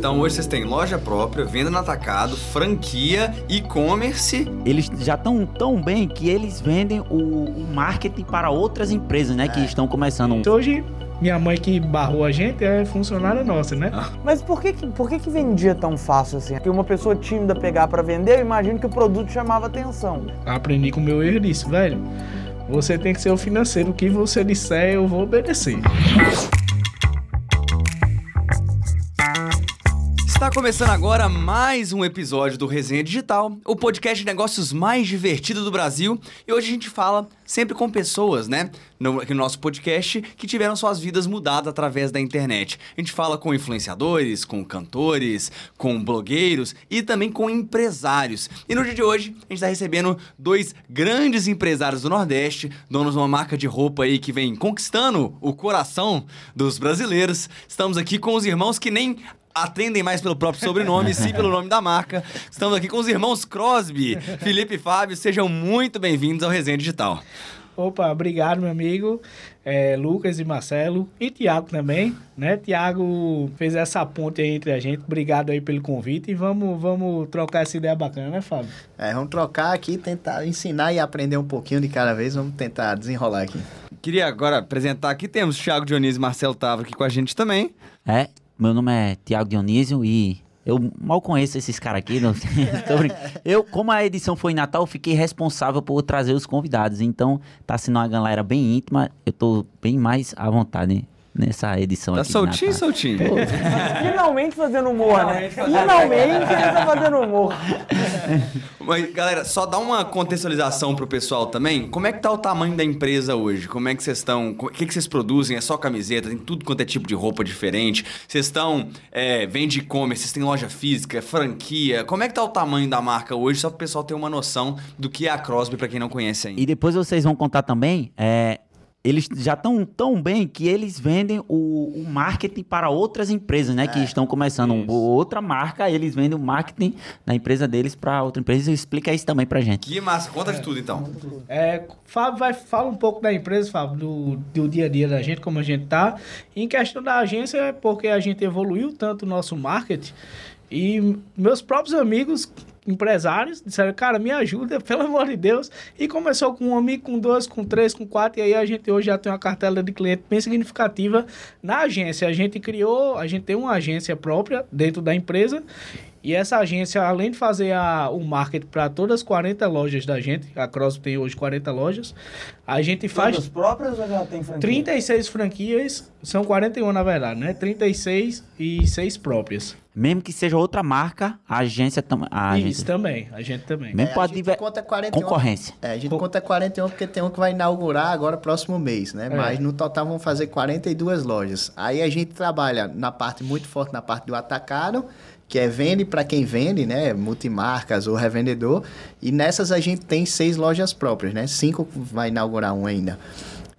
Então hoje vocês têm loja própria, venda no atacado, franquia, e-commerce. Eles já estão tão bem que eles vendem o, o marketing para outras empresas, né? Que estão começando. Então, Hoje, minha mãe que barrou a gente é funcionária nossa, né? Mas por que, que- por que, que vendia tão fácil assim? Que uma pessoa tímida pegar pra vender, eu imagino que o produto chamava atenção. Aprendi com o meu erro e disse, velho, você tem que ser o financeiro. O que você disser, eu vou obedecer. Está começando agora mais um episódio do Resenha Digital, o podcast de negócios mais divertido do Brasil. E hoje a gente fala sempre com pessoas, né, no, no nosso podcast, que tiveram suas vidas mudadas através da internet. A gente fala com influenciadores, com cantores, com blogueiros e também com empresários. E no dia de hoje a gente está recebendo dois grandes empresários do Nordeste, donos de uma marca de roupa aí que vem conquistando o coração dos brasileiros. Estamos aqui com os irmãos que nem atendem mais pelo próprio sobrenome, sim pelo nome da marca. Estamos aqui com os irmãos Crosby, Felipe e Fábio. Sejam muito bem-vindos ao Resenha Digital. Opa, obrigado, meu amigo. É, Lucas e Marcelo. E Tiago também, né? Tiago fez essa ponte aí entre a gente. Obrigado aí pelo convite. E vamos, vamos trocar essa ideia bacana, né, Fábio? É, vamos trocar aqui, tentar ensinar e aprender um pouquinho de cada vez. Vamos tentar desenrolar aqui. Queria agora apresentar aqui, temos Thiago Dionísio e Marcelo Távora aqui com a gente também. É, meu nome é Tiago Dionísio e eu mal conheço esses caras aqui. Não... Eu, como a edição foi em Natal, fiquei responsável por trazer os convidados. Então, tá sendo uma galera bem íntima. Eu tô bem mais à vontade nessa edição Tá aqui. soltinho, soltinho? Finalmente fazendo humor, né? Finalmente ele tá fazendo humor. Mas, galera, só dá uma contextualização pro pessoal também. Como é que tá o tamanho da empresa hoje? Como é que vocês estão? O que, que vocês produzem? É só camiseta? Tem tudo quanto é tipo de roupa diferente? Vocês estão. É, vende e-commerce, vocês têm loja física, franquia. Como é que tá o tamanho da marca hoje? Só pro pessoal ter uma noção do que é a Crosby, pra quem não conhece ainda. E depois vocês vão contar também, é, eles já estão tão bem que eles vendem o, o marketing para outras empresas, né? que estão começando isso. outra marca, eles vendem o marketing da empresa deles para outra empresa. Explica isso também pra gente. Que massa, conta de tudo então. É, Fábio vai fala um pouco da empresa, Fábio, do, do dia a dia da gente, como a gente tá. Em questão da agência, é porque a gente evoluiu tanto o nosso marketing e meus próprios amigos empresários disseram, cara, me ajuda, pelo amor de Deus. E começou com um amigo, com dois, com três, com quatro, e aí a gente hoje já tem uma cartela de cliente bem significativa na agência. A gente criou, a gente tem uma agência própria dentro da empresa. E essa agência, além de fazer a, o marketing para todas as 40 lojas da gente, a Cross tem hoje 40 lojas, a gente faz Todas próprias ou já tem franquia? 36 franquias, são 41 na verdade, né? 36 e 6 próprias. Mesmo que seja outra marca, a agência também. A Isso agência, também, a gente também. mesmo É, pode a gente diver- conta 41. concorrência. É, a gente Co- conta 41 porque tem um que vai inaugurar agora próximo mês, né? É. Mas no total vão fazer 42 lojas. Aí a gente trabalha na parte muito forte na parte do atacado, que é vende para quem vende, né? Multimarcas ou revendedor. E nessas a gente tem seis lojas próprias, né? Cinco vai inaugurar um ainda.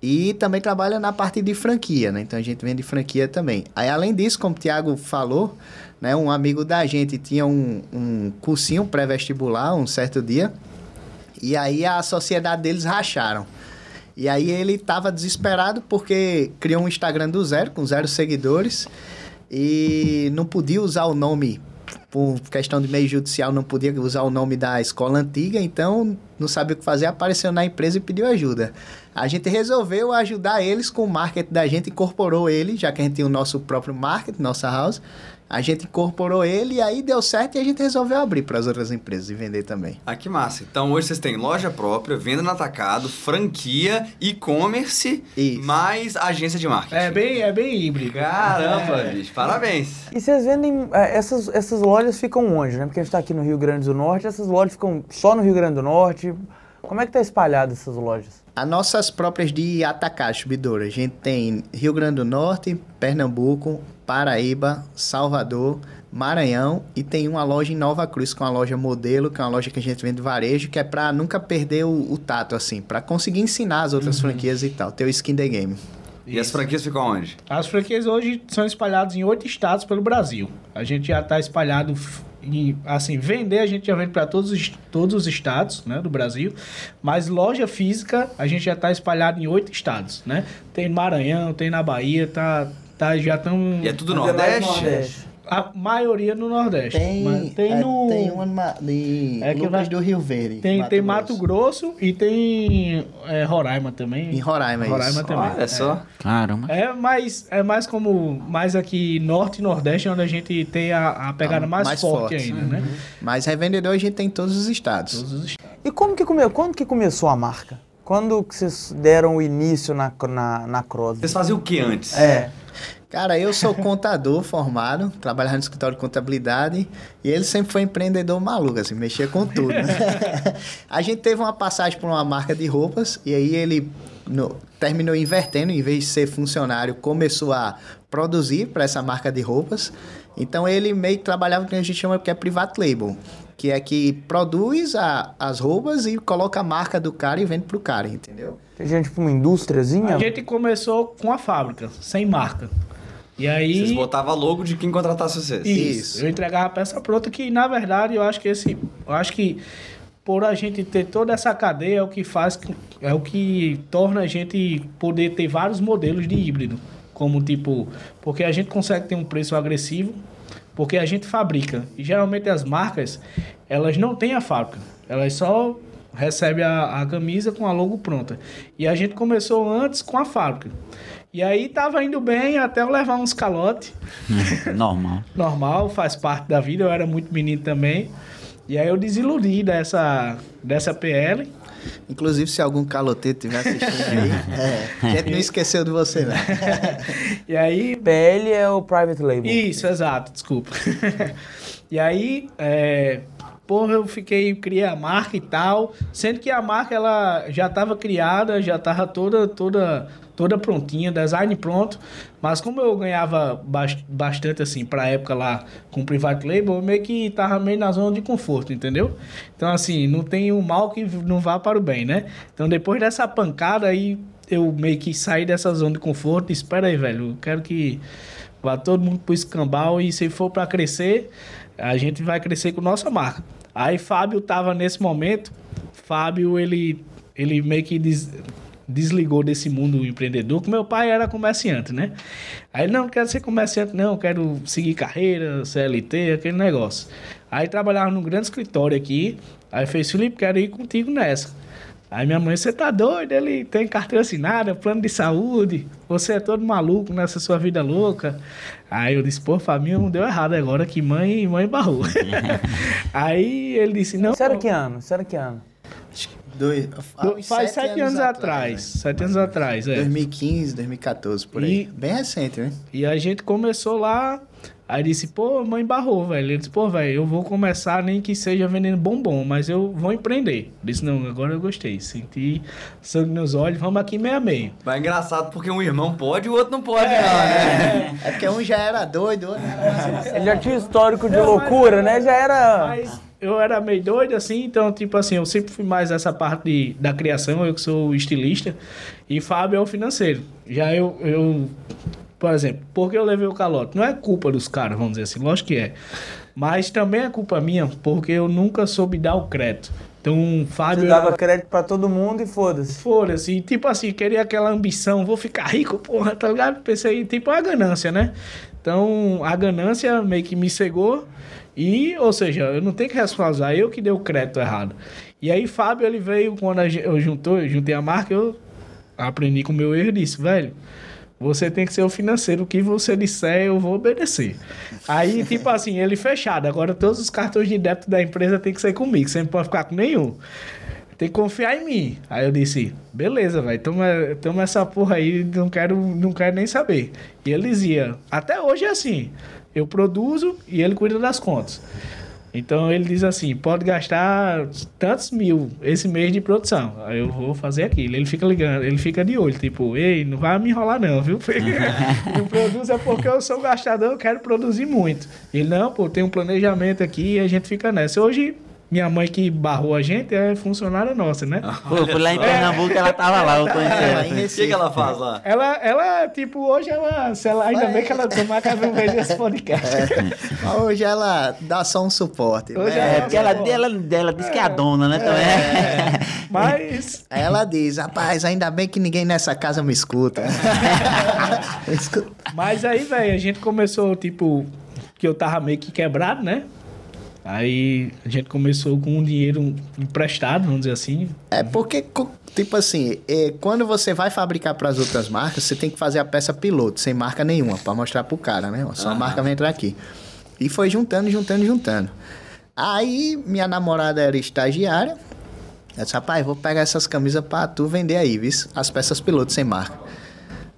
E também trabalha na parte de franquia, né? Então a gente vende franquia também. Aí além disso, como o Thiago falou, né? Um amigo da gente tinha um, um cursinho pré-vestibular um certo dia. E aí a sociedade deles racharam. E aí ele estava desesperado porque criou um Instagram do zero, com zero seguidores. E não podia usar o nome, por questão de meio judicial, não podia usar o nome da escola antiga, então não sabia o que fazer, apareceu na empresa e pediu ajuda. A gente resolveu ajudar eles com o marketing da gente, incorporou ele, já que a gente tinha o nosso próprio marketing, nossa house. A gente incorporou ele e aí deu certo e a gente resolveu abrir para as outras empresas e vender também. Ah, que massa. Então hoje vocês têm loja própria, venda no atacado, franquia, e-commerce, mais agência de marketing. É bem, é bem híbrido. Caramba, É. bicho, parabéns. E vocês vendem. é, essas, essas lojas ficam onde, né? Porque a gente tá aqui no Rio Grande do Norte, essas lojas ficam só no Rio Grande do Norte. Como é que tá espalhado essas lojas? As nossas próprias de atacar, distribuidora. A gente tem Rio Grande do Norte, Pernambuco, Paraíba, Salvador, Maranhão e tem uma loja em Nova Cruz, que é uma loja modelo, que é uma loja que a gente vende varejo, que é pra nunca perder o, o tato, assim, pra conseguir ensinar as outras franquias e tal, ter o skin the game. E as franquias ficam onde? As franquias hoje são espalhadas em oito estados pelo Brasil. A gente já está espalhado em, assim, vender a gente já vende para todos, os- todos os estados, né, do Brasil. Mas loja física a gente já está espalhado em oito estados, né? Tem no Maranhão, tem na Bahia, tá, tá já estão E é tudo é Nordeste? Nordeste. A maioria no Nordeste. Tem, Mas tem é, no. tem uma ma- de É que Lucas vai- do Rio Verde. Tem, tem Mato Grosso e tem é, Roraima também. Em Roraima, é Roraima isso. também. Olha só. Caramba. É mais, é mais como mais aqui norte e nordeste onde a gente tem a, a pegada Ah, mais, mais forte, forte. ainda, né? Mas revendedor a gente tem em todos os estados. Todos os estados. E como que, come... Quando que começou a marca? Quando que vocês deram o início na, na, na Cross? Vocês faziam o que antes? É. Cara, eu sou contador formado, trabalhava no escritório de contabilidade e ele sempre foi empreendedor maluco, assim, mexia com tudo. né? a gente teve uma passagem por uma marca de roupas e aí ele no- terminou invertendo, em vez de ser funcionário, começou a produzir para essa marca de roupas. Então ele meio que trabalhava com o que a gente chama que é private label, que é que produz a- as roupas e coloca a marca do cara e vende pro cara, entendeu? Tem gente tipo uma indústriazinha? A gente começou com a fábrica, sem marca. E aí. Vocês botavam logo de quem contratasse vocês. Isso. Isso. Eu entregava a peça pronta, que na verdade eu acho que esse. Eu acho que por a gente ter toda essa cadeia é o que faz. É o que torna a gente poder ter vários modelos de híbrido. Como tipo. Porque a gente consegue ter um preço agressivo, porque a gente fabrica. E geralmente as marcas, elas não têm a fábrica. Elas só recebem a, a camisa com a logo pronta. E a gente começou antes com a fábrica. E aí tava indo bem até eu levar uns calotes Normal. normal, faz parte da vida. Eu era muito menino também. E aí eu desiludi dessa, dessa PL. Inclusive, se algum caloteiro estiver assistindo aí, é, a gente não esqueceu de você, né? E aí. PL é o private label. Isso, exato, desculpa. e aí, é, porra, eu fiquei, criei a marca e tal. Sendo que a marca ela já estava criada, já estava toda, toda, toda prontinha, design pronto. Mas como eu ganhava bas- bastante assim pra época lá com private label, eu meio que tava meio na zona de conforto, entendeu? Então assim, não tem o mal que não vá para o bem, né? Então depois dessa pancada aí eu meio que saí dessa zona de conforto. Espera aí, velho, eu quero que vá todo mundo pro escambau e se for para crescer, a gente vai crescer com nossa marca. Aí Fábio tava nesse momento, Fábio ele ele meio que des- desligou desse mundo empreendedor, que meu pai era comerciante, né? Aí ele, não, não quero ser comerciante não, quero seguir carreira, CLT, aquele negócio. Aí trabalhava num grande escritório aqui, aí fez, Felipe, quero ir contigo nessa. Aí minha mãe, você tá doido? Ele tem carteira assinada, plano de saúde, você é todo maluco nessa sua vida louca. Aí eu disse, pô, família não deu errado agora, que mãe, mãe barrou. Aí ele disse, não... Isso era que ano? Isso era que ano? Dois, Faz sete anos, atrás, né? sete anos atrás, é. 2015, 2014, por aí. E- Bem recente, né? E a gente começou lá, aí disse, pô, mãe barrou, velho. Ele disse, pô, velho, eu vou começar nem que seja vendendo bombom, mas eu vou empreender. Eu disse, não, agora eu gostei. Senti sangue nos olhos, vamos aqui meio a meio. Mas é engraçado porque um irmão pode e o outro não pode, não, né? É porque um já era doido, outro era Ele já tinha histórico de loucura, né? Já era. Mas eu era meio doido assim, então, tipo assim, eu sempre fui mais essa parte de- da criação, eu que sou estilista, e Fábio é o financeiro. Já eu, eu, por exemplo, porque eu levei o calote? Não é culpa dos caras, vamos dizer assim, lógico que é. Mas também é culpa minha, porque eu nunca soube dar o crédito. Então, Fábio. Você dava crédito pra todo mundo e foda-se. Foda-se, e, tipo assim, queria aquela ambição, vou ficar rico, porra, tá ligado? Pensei, tipo, a ganância, né? Então, a ganância meio que me cegou e, ou seja, eu não tenho que responsabilizar, eu que dei o crédito errado. E aí, Fábio, ele veio, quando eu juntou, eu juntei a marca, eu aprendi com o meu erro e disse, velho, você tem que ser o financeiro, o que você disser, eu vou obedecer. Aí, tipo assim, ele fechado. Agora todos os cartões de débito da empresa tem que ser comigo, você não pode ficar com nenhum. Tem que confiar em mim. Aí eu disse, beleza, velho, toma, toma essa porra aí, não quero, não quero nem saber. E ele dizia, até hoje é assim, eu produzo e ele cuida das contas. Então ele diz assim, pode gastar tantos mil esse mês de produção. Aí eu vou fazer aquilo. Ele fica ligando, ele fica de olho, tipo, ei, não vai me enrolar não, viu? não produz é porque eu sou gastador, eu quero produzir muito. Ele, não, pô, tem um planejamento aqui e a gente fica nessa. Hoje, minha mãe que barrou a gente é funcionária nossa, né? Pô, eu fui lá em Pernambuco, ela tava lá, eu conheci É, O que, que ela faz lá? Ela, ela, tipo, hoje ela, se ela ainda bem que ela tomar que ela não esse podcast. Mas Hoje ela dá só um suporte. Hoje né? É, porque ela, ela, ela disse que é a dona, né? Também. Mas Aí ela diz, rapaz, ainda bem que ninguém nessa casa me escuta. Me escuta. Mas aí, velho, a gente começou, tipo, que eu tava meio que quebrado, né? Aí a gente começou com um dinheiro emprestado, vamos dizer assim. É porque, tipo assim, é, quando você vai fabricar para as outras marcas, você tem que fazer a peça piloto, sem marca nenhuma, para mostrar pro cara, né? Só a marca vai entrar aqui. E foi juntando, juntando, juntando. Aí minha namorada era estagiária. Eu disse, rapaz, vou pegar essas camisas pra tu vender aí, viu? As peças piloto sem marca.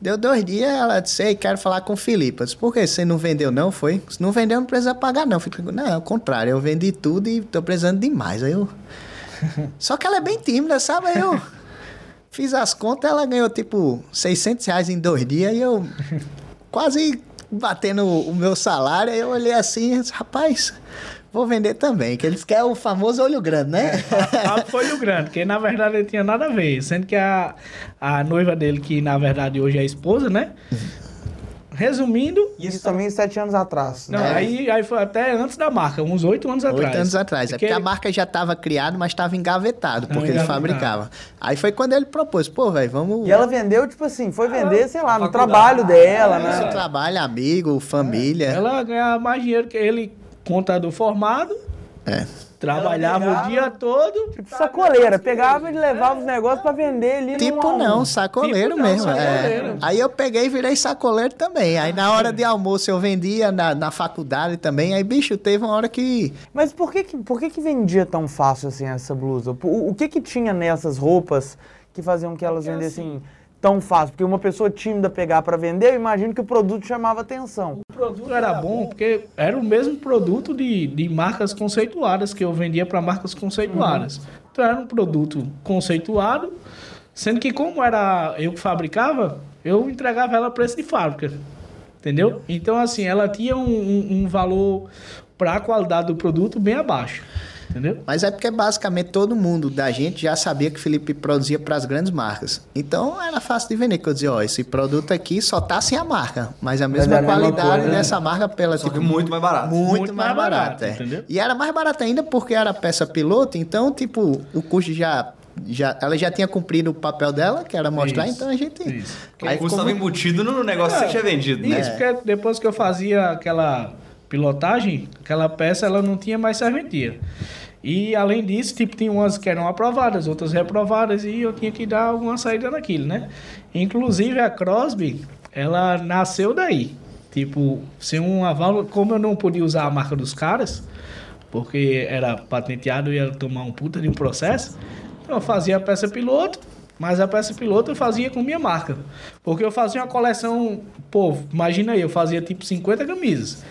Deu dois dias, ela disse, ei, quero falar com o Felipe. Eu disse, por que você não vendeu não, foi? Se não vendeu, não precisa pagar não. Falei, não, ao contrário, eu vendi tudo e tô precisando de mais. Aí eu... Só que ela é bem tímida, sabe? Aí eu fiz as contas, ela ganhou tipo 600 reais em dois dias e eu quase batendo o meu salário. Aí eu olhei assim e disse, rapaz, vou vender também. Que eles querem o famoso olho grande, né? Ah, foi o grande, que na verdade ele tinha nada a ver. Sendo que a, a noiva dele, que na verdade hoje é a esposa, né? Resumindo, Isso também sete anos atrás. não, né? aí, aí foi até antes da marca, uns oito anos atrás. Oito anos atrás. É porque a marca já estava criada, mas estava engavetado, porque ele engavetado. fabricava. Aí foi quando ele propôs, pô, velho, vamos. E ela vendeu, tipo assim, foi vender, sei lá, no faculdade. trabalho dela, Nosso né? trabalho, amigo, família. Ela ganhava mais dinheiro que ele, contador formado, É. trabalhava pegava- o dia todo. Tipo sacoleira, pegava e levava os negócios pra vender ali Tipo no... não, sacoleiro Tipo não, mesmo. é. sacoleiro. Aí eu peguei e virei sacoleiro também. Aí na hora de almoço eu vendia na, na faculdade também. Aí, bicho, teve uma hora que. Mas por que que, por que que vendia tão fácil assim essa blusa? O, o que que tinha nessas roupas que faziam que elas vendessem tão fácil? Porque uma pessoa tímida pegar pra vender, eu imagino que o produto chamava atenção. O produto era bom porque era o mesmo produto de, de marcas conceituadas que eu vendia para marcas conceituadas. Então era um produto conceituado, sendo que como era eu que fabricava, eu entregava ela a preço de fábrica. Entendeu? Então, assim, ela tinha um, um- um valor para a qualidade do produto bem abaixo. Entendeu? Mas é porque basicamente todo mundo da gente já sabia que o Felipe produzia para as grandes marcas. Então era fácil de vender. Que eu dizia, ó, esse produto aqui só tá sem a marca, mas a mesma é a mesma qualidade coisa, né? dessa marca pela Só tipo, que muito mais barato. Muito, Muito mais, mais barato, barato, é. entendeu? E era mais barato ainda porque era peça piloto, então, tipo, o custo já. já ela já tinha cumprido o papel dela, que era mostrar, Isso, então a gente. isso. Aí o custo estava muito- embutido no negócio que você tinha vendido, né? Isso, porque depois que eu fazia aquela pilotagem, aquela peça ela não tinha mais serventia. E além disso, tipo, tinha umas que eram aprovadas, outras reprovadas, e eu tinha que dar alguma saída naquilo, né? Inclusive a Crosby, ela nasceu daí. Tipo, ser uma válvula, como eu não podia usar a marca dos caras, porque era patenteado e ia tomar um puta de um processo, então eu fazia a peça piloto, mas a peça piloto eu fazia com minha marca. Porque eu fazia uma coleção, pô, imagina aí, eu fazia tipo 50 camisas.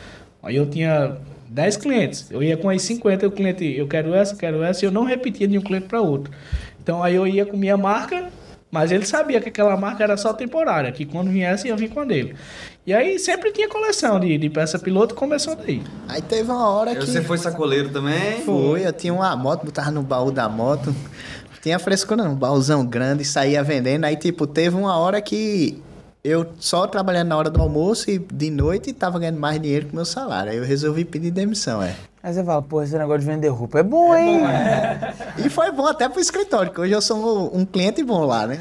Aí eu tinha 10 clientes. Eu ia com as 50, o cliente, eu quero essa, quero essa, e eu não repetia de um cliente para outro. Então aí eu ia com minha marca, mas ele sabia que aquela marca era só temporária, que quando viesse ia vir com a dele. E aí sempre tinha coleção de, de peça piloto, começou daí. Aí teve uma hora que. Você foi sacoleiro também? Foi, eu tinha uma moto, botava no baú da moto. Tinha frescura não, um baúzão grande, saía vendendo. Aí, tipo, teve uma hora que eu só trabalhando na hora do almoço e de noite tava ganhando mais dinheiro que o meu salário. Aí eu resolvi pedir demissão, é. Aí você fala, pô, esse negócio de vender roupa é bom, hein? E foi bom até pro escritório, que hoje eu sou um, um cliente bom lá, né?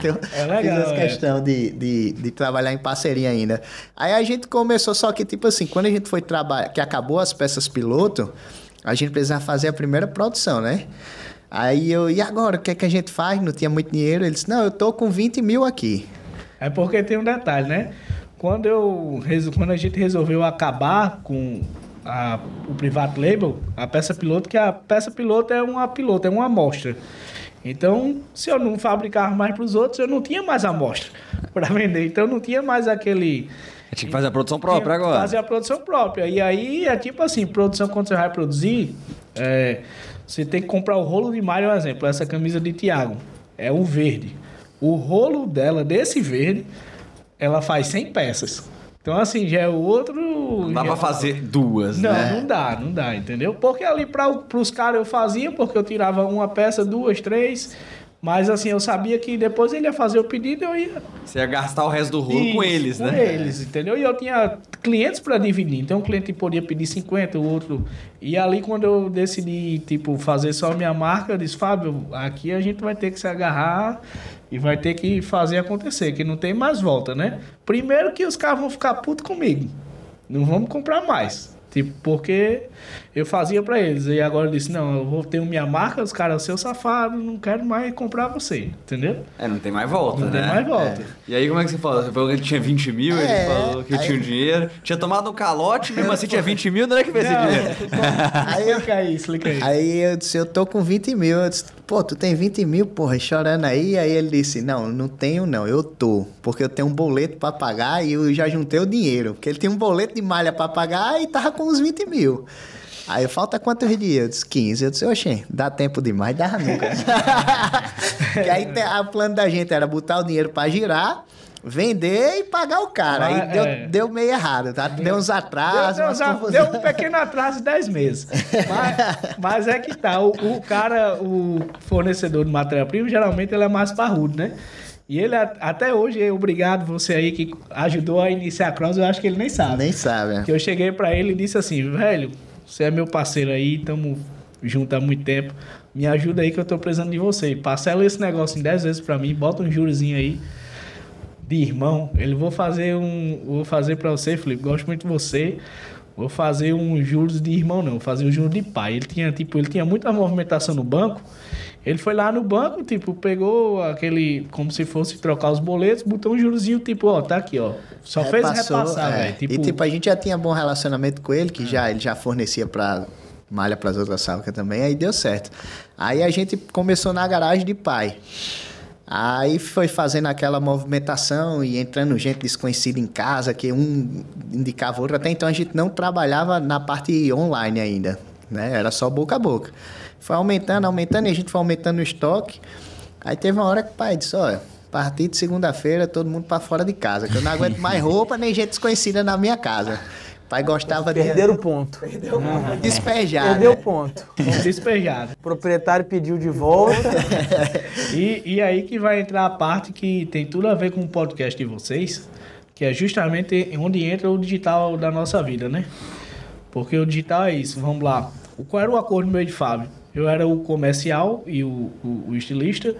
Que eu É legal, Fiz essa é. questão de, de, de trabalhar em parceria ainda. Aí a gente começou, só que, tipo assim, quando a gente foi trabalhar, que acabou as peças piloto, a gente precisava fazer a primeira produção, né? Aí eu, e agora, o que é que a gente faz? Não tinha muito dinheiro. Ele disse, não, eu tô com 20 mil aqui. É porque tem um detalhe, né? Quando, eu, quando a gente resolveu acabar com a- o private label, a peça piloto, que a peça piloto é uma piloto, é uma amostra. Então, se eu não fabricar mais para os outros, eu não tinha mais amostra para vender. Então, não tinha mais aquele. Tinha que fazer a produção própria agora. Fazer a produção própria. E aí é tipo assim, produção quando você vai produzir, é, você tem que comprar o rolo de malha, por exemplo, essa camisa de Tiago. É o verde. O rolo dela, desse verde, ela faz 100 peças. Então, assim, já é o outro. Não dá pra fazer duas, Não, né? não dá, não dá, entendeu? Porque ali para os caras eu fazia, porque eu tirava uma peça, duas, três. Mas assim, eu sabia que depois ele ia fazer o pedido e eu ia Você ia gastar o resto do rolo com isso, eles, com né? eles, entendeu? E eu tinha clientes para dividir. Então, um cliente podia pedir 50, o outro... E ali, quando eu decidi, tipo, fazer só a minha marca, eu disse, Fábio, aqui a gente vai ter que se agarrar e vai ter que fazer acontecer, que não tem mais volta, né? Primeiro que os caras vão ficar putos comigo. não vamos comprar mais. Tipo, porque eu fazia pra eles. E agora eu disse, não, eu vou ter minha marca, os caras, seu safado, não quero mais comprar você. Entendeu? É, não tem mais volta, Não né? tem mais volta. E aí, como é que você falou? Você falou que tinha 20 mil, ele É, falou que aí- tinha um dinheiro. Tinha tomado um calote, mesmo assim tinha 20 mil, não é que fez esse dinheiro? Aí, explica aí, explica aí. Aí eu disse, eu tô com 20 mil. Eu disse, pô, tu tem 20 mil, porra, chorando aí. Aí ele disse, não, não tenho não, eu tô. Porque eu tenho um boleto pra pagar e eu já juntei o dinheiro. Porque ele tinha um boleto de malha pra pagar e tava com uns 20 mil. Aí falta quantos dias? Eu disse, 15. Eu disse, oxê, dá tempo demais, dá nunca. que aí o plano da gente era botar o dinheiro pra girar, vender e pagar o cara. Aí deu, é. deu meio errado, tá? Deu uns atrasos, Deu, deu- deu um pequeno atraso de 10 meses. Mas, mas é que tá. O, o cara, o fornecedor de matéria-prima, geralmente ele é mais parrudo, né? E ele até hoje, é obrigado você aí que ajudou a iniciar a Cross, eu acho que ele nem sabe. Nem sabe, né? Que eu cheguei pra ele e disse assim, velho, você é meu parceiro aí, tamo junto há muito tempo. Me ajuda aí que eu tô precisando de você. Parcela esse negócio em 10 vezes pra mim, bota um jurozinho aí de irmão. Ele vou fazer um, vou fazer para você, Felipe, gosto muito de você. Vou fazer um juros de irmão não, vou fazer um juros de pai. Ele tinha tipo, ele tinha muita movimentação no banco. Ele foi lá no banco, tipo, pegou aquele como se fosse trocar os boletos, botou um jurozinho tipo, ó, tá aqui, ó. Só fez repassar, é. velho. Tipo, E tipo, a gente já tinha bom relacionamento com ele, que já, ele já fornecia pra malha pras outras fábricas também, aí deu certo. Aí a gente começou na garagem de pai. Aí foi fazendo aquela movimentação e entrando gente desconhecida em casa, que um indicava outro. Até então a gente não trabalhava na parte online ainda, né? Era só boca a boca. Foi aumentando, aumentando, e a gente foi aumentando o estoque. Aí teve uma hora que o pai disse, olha, a partir de segunda-feira todo mundo para fora de casa, que eu não aguento mais roupa nem gente desconhecida na minha casa. O pai gostava Perderam o ponto. de despejar. Perdeu o ponto. despejado. O proprietário pediu de volta. E, e aí que vai entrar a parte que tem tudo a ver com o podcast de vocês, que é justamente onde entra o digital da nossa vida, né? Porque o digital é isso, vamos lá. O- Qual era o acordo no meio de Fábio? Eu era o comercial e o, o, o estilista,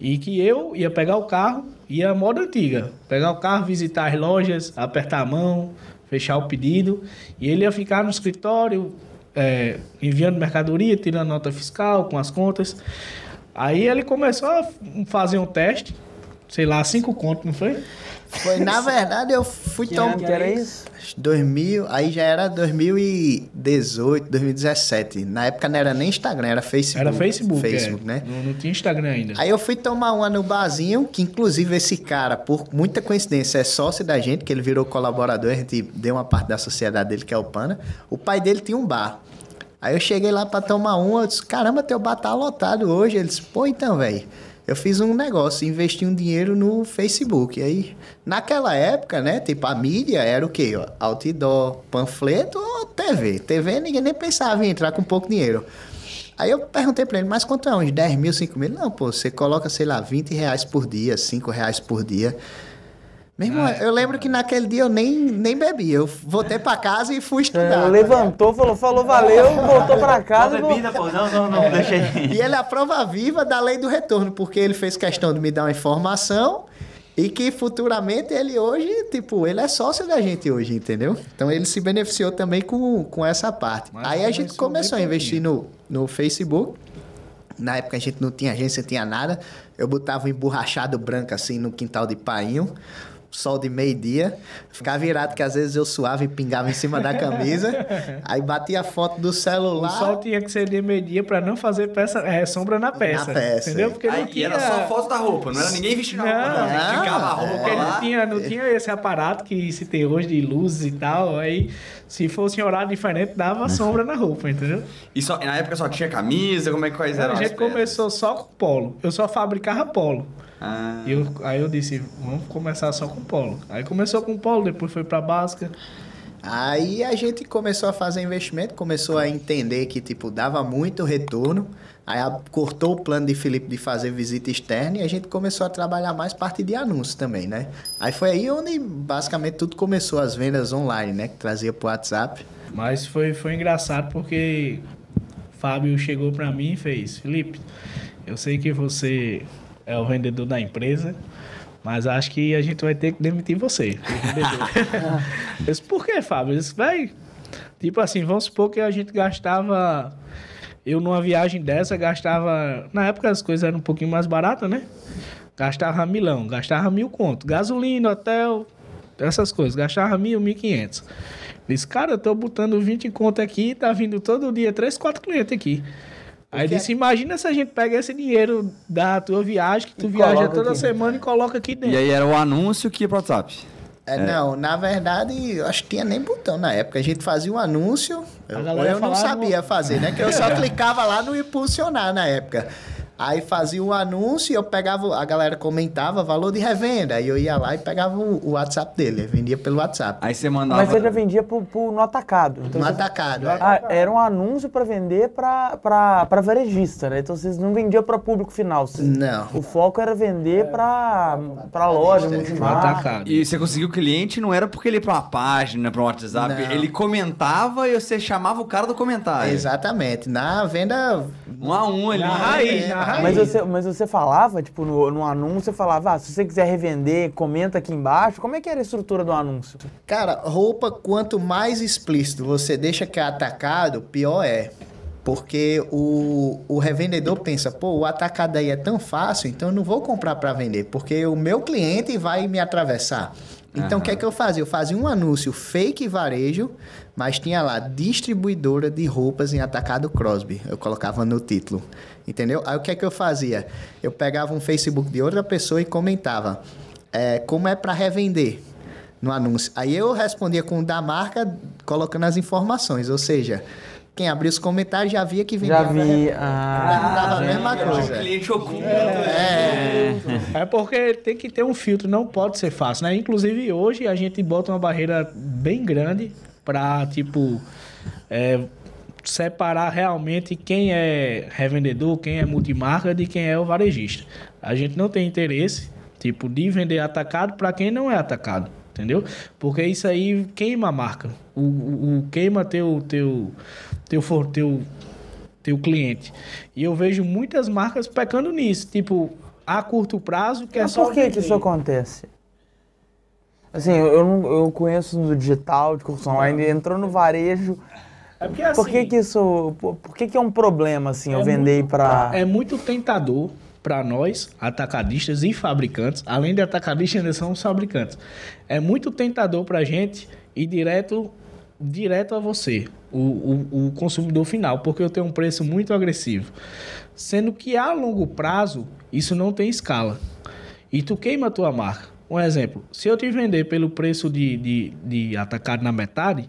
e que eu ia pegar o carro, ia moda antiga. Pegar o carro, visitar as lojas, apertar a mão, fechar o pedido, e ele ia ficar no escritório, é, enviando mercadoria, tirando nota fiscal com as contas. Aí ele começou a fazer um teste, sei lá, cinco contos, não foi? Foi, na verdade, eu fui ano que era isso? 2000, aí já era 2018, 2017. Na época não era nem Instagram, era Facebook. Era Facebook, Facebook, é. né? Não, não tinha Instagram ainda. Aí eu fui tomar uma no barzinho, que inclusive esse cara, por muita coincidência, é sócio da gente, que ele virou colaborador, a gente deu uma parte da sociedade dele, que é o Pana. O pai dele tinha um bar. Aí eu cheguei lá pra tomar um, eu disse, caramba, teu bar tá lotado hoje. Ele disse, pô, então, velho, eu fiz um negócio, investi um dinheiro no Facebook. Aí, naquela época, né, tipo, a mídia era o quê? Outdoor, panfleto ou TV? TV ninguém nem pensava em entrar com pouco dinheiro. Aí eu perguntei pra ele, mas quanto é? Uns 10 mil, 5 mil? Não, pô, você coloca, sei lá, 20 reais por dia, 5 reais por dia. Meu irmão, Ah, é. eu lembro que naquele dia eu nem, nem bebi. Eu voltei pra casa e fui estudar. É, levantou, falou, falou, valeu, voltou pra casa. e Não, bebida, pô. Não, não, não. Deixa aí. E ele é a prova viva da lei do retorno, porque ele fez questão de me dar uma informação e que futuramente ele hoje, tipo, ele é sócio da gente hoje, entendeu? Então ele se beneficiou também com, com essa parte. Mas Aí a gente começou a investir no, no Facebook. Na época a gente não tinha agência, não tinha nada. Eu botava um emborrachado branco assim no quintal de painho. Sol de meio-dia, ficava virado que às vezes eu suava e pingava em cima da camisa. Aí batia a foto do O celular. sol tinha que ser de meio-dia pra não fazer peça, é, sombra na peça. peça, Entendeu? é. Porque não Aí, tinha... E era só foto da roupa, não era ninguém vestindo a roupa, não. Não, esticava a roupa Porque lá. não tinha, não tinha esse aparato que se tem hoje de luzes e tal. Aí, se fosse em horário diferente, dava sombra na roupa, entendeu? E só, na época só tinha camisa, como é que quais eram a as gente começou só com polo. Eu só fabricava polo. Ah, E eu, aí eu disse, vamos começar só com polo. Aí começou com polo, depois foi pra básica. Aí a gente começou a fazer investimento, começou a entender que, tipo, dava muito retorno. Aí cortou o plano de Felipe de fazer visita externa e a gente começou a trabalhar mais parte de anúncios também, né? Aí foi aí onde basicamente tudo começou, as vendas online, né? Que trazia pro WhatsApp. Mas foi, foi engraçado porque Fábio chegou pra mim e fez, Felipe, eu sei que você é o vendedor da empresa, Mas acho que a gente vai ter que demitir você. Eu disse, por que, Fábio? Eu disse, vai. Tipo assim, vamos supor que a gente gastava. Eu numa viagem dessa gastava. Na época as coisas eram um pouquinho mais baratas, né? Gastava milão, gastava mil conto. Gasolina, hotel, essas coisas. Gastava mil, mil e quinhentos. Disse, cara, eu tô botando 20 conto aqui, tá vindo todo dia três, quatro clientes aqui. Aí Porque- disse, imagina se a gente pega esse dinheiro da tua viagem, que tu E viaja toda aqui. semana e coloca aqui dentro. E aí era o anúncio que ia pro WhatsApp. É, Não, na verdade, eu acho que tinha nem botão na época. A gente fazia um anúncio, eu, eu não sabia fazer, né? Que eu só clicava lá no impulsionar na época. Aí fazia um anúncio e eu pegava, a galera comentava valor de revenda. Aí eu ia lá e pegava o, o WhatsApp dele, vendia pelo WhatsApp. Aí você mandava. Mas você já vendia pro, pro- no atacado. Então No você- atacado. é. Ah, era um anúncio para vender para varejista, né? Então vocês não vendiam para público final. vocês- Não. O foco era vender para para loja, No multimarca. atacado. E você conseguiu o cliente, não era porque ele ia pra uma página, pra um WhatsApp. Não. Ele comentava e você chamava o cara do comentário. Exatamente. Na venda. Um a um ali. Na raiz, na raiz. Mas você, mas você falava, tipo, no, no anúncio, você falava, ah, se você quiser revender, comenta aqui embaixo. Como é que era a estrutura do anúncio? Cara, roupa, quanto mais explícito você deixa que é atacado, pior é. Porque o, o revendedor pensa, pô, o atacado aí é tão fácil, então eu não vou comprar para vender, porque o meu cliente vai me atravessar. Então, o que é que eu fazia? Eu fazia um anúncio fake varejo, mas tinha lá distribuidora de roupas em atacado Crosby. Eu colocava no título, entendeu? Aí o que é que eu fazia? Eu pegava um Facebook de outra pessoa e comentava, é, como é para revender no anúncio. Aí eu respondia com o da marca, colocando as informações, ou seja, quem abriu os comentários já via que vendia. Já vi. Ah, Dava a mesma Era um coisa. cliente oculto. É porque tem que ter um filtro, não pode ser fácil, né? Inclusive hoje a gente bota uma barreira bem grande pra, tipo, é, separar realmente quem é revendedor, quem é multimarca de quem é o varejista. A gente não tem interesse, tipo, de vender atacado pra quem não é atacado, entendeu? Porque isso aí queima a marca. O, o- o queima teu, teu, teu, for- teu, teu cliente. E eu vejo muitas marcas pecando nisso, tipo, a curto prazo, que é Mas só por que, que isso acontece? Assim, eu, eu, não- eu conheço no digital, de curso online, entrou no varejo. É porque assim, Por que que isso... Por, que que é um problema, assim, eu É vender pra... é muito tentador para nós, atacadistas e fabricantes, além de atacadistas, ainda são os fabricantes. É muito tentador para a gente ir direto, direto a você, o, o, o consumidor final, porque eu tenho um preço muito agressivo. Sendo que a longo prazo, isso não tem escala. E tu queima a tua marca. Um exemplo, se eu te vender pelo preço de, de, de atacado na metade,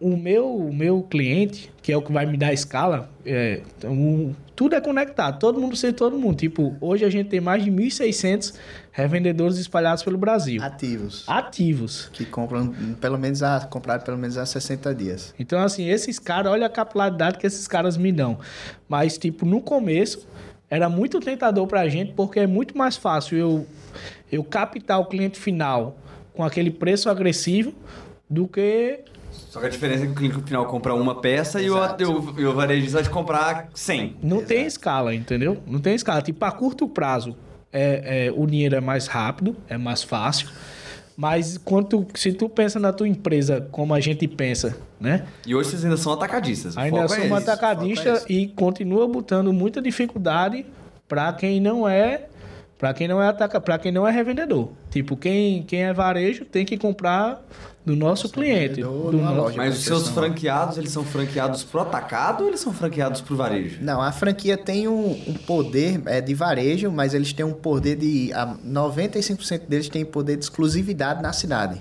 o meu, o meu cliente, que é o que vai me dar a escala, é, um- tudo é conectado, todo mundo sei todo mundo. Tipo, hoje a gente tem mais de 1.600 revendedores espalhados pelo Brasil, Ativos. ativos. Que compram pelo menos a. compraram pelo menos há 60 dias. Então, assim, esses caras, olha a capilaridade que esses caras me dão. Mas, tipo, no começo, era muito tentador pra gente, porque é muito mais fácil eu, eu captar o cliente final com aquele preço agressivo do que Só que a diferença é que o cliente final compra uma peça e o, Exato. e o, e o varejista vai te comprar 100. Não tem escala, entendeu? Não tem escala. Tipo, a curto prazo, é, é, o dinheiro é mais rápido, é mais fácil. Mas quanto, se tu pensa na tua empresa como a gente pensa, né? E hoje vocês ainda são atacadistas. O Ainda foco é somos esse. atacadista foco é e continua botando muita dificuldade para quem não é para quem não é ataca, para quem não é revendedor. Tipo, quem, quem é varejo tem que comprar do nosso cliente, do nosso- loja. Mas os seus franqueados, eles são franqueados pro atacado ou eles são franqueados pro varejo? Não, a franquia tem um, um poder é, de varejo, mas eles têm um poder de. A 95% deles têm poder de exclusividade na cidade.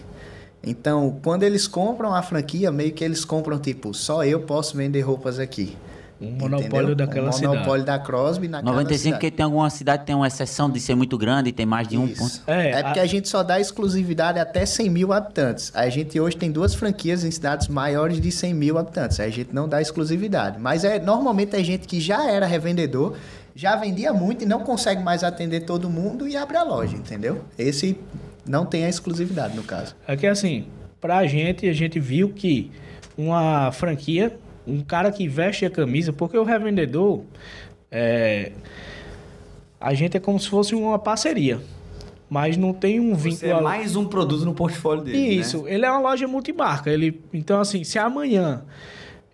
Então, quando eles compram a franquia, meio que eles compram, tipo, só eu posso vender roupas aqui. Um monopólio Entendeu? daquela um cidade. monopólio da Crosby naquela 95, cidade. porque tem alguma cidade que tem uma exceção de ser muito grande e tem mais de um Isso. ponto. É, É, porque a- a... gente só dá exclusividade até 100 mil habitantes. A gente hoje tem duas franquias em cidades maiores de 100 mil habitantes. A gente não dá exclusividade. Mas é normalmente é gente que já era revendedor, já vendia muito e não consegue mais atender todo mundo e abre a loja, entendeu? Esse não tem a exclusividade no caso. É que assim, pra gente, a gente viu que uma franquia, um cara que veste a camisa, porque o revendedor, é, a gente é como se fosse uma parceria. mas não tem um Você vínculo. é ali. mais um produto no portfólio dele, Isso, né? ele é uma loja multimarca. Ele, então, assim, se amanhã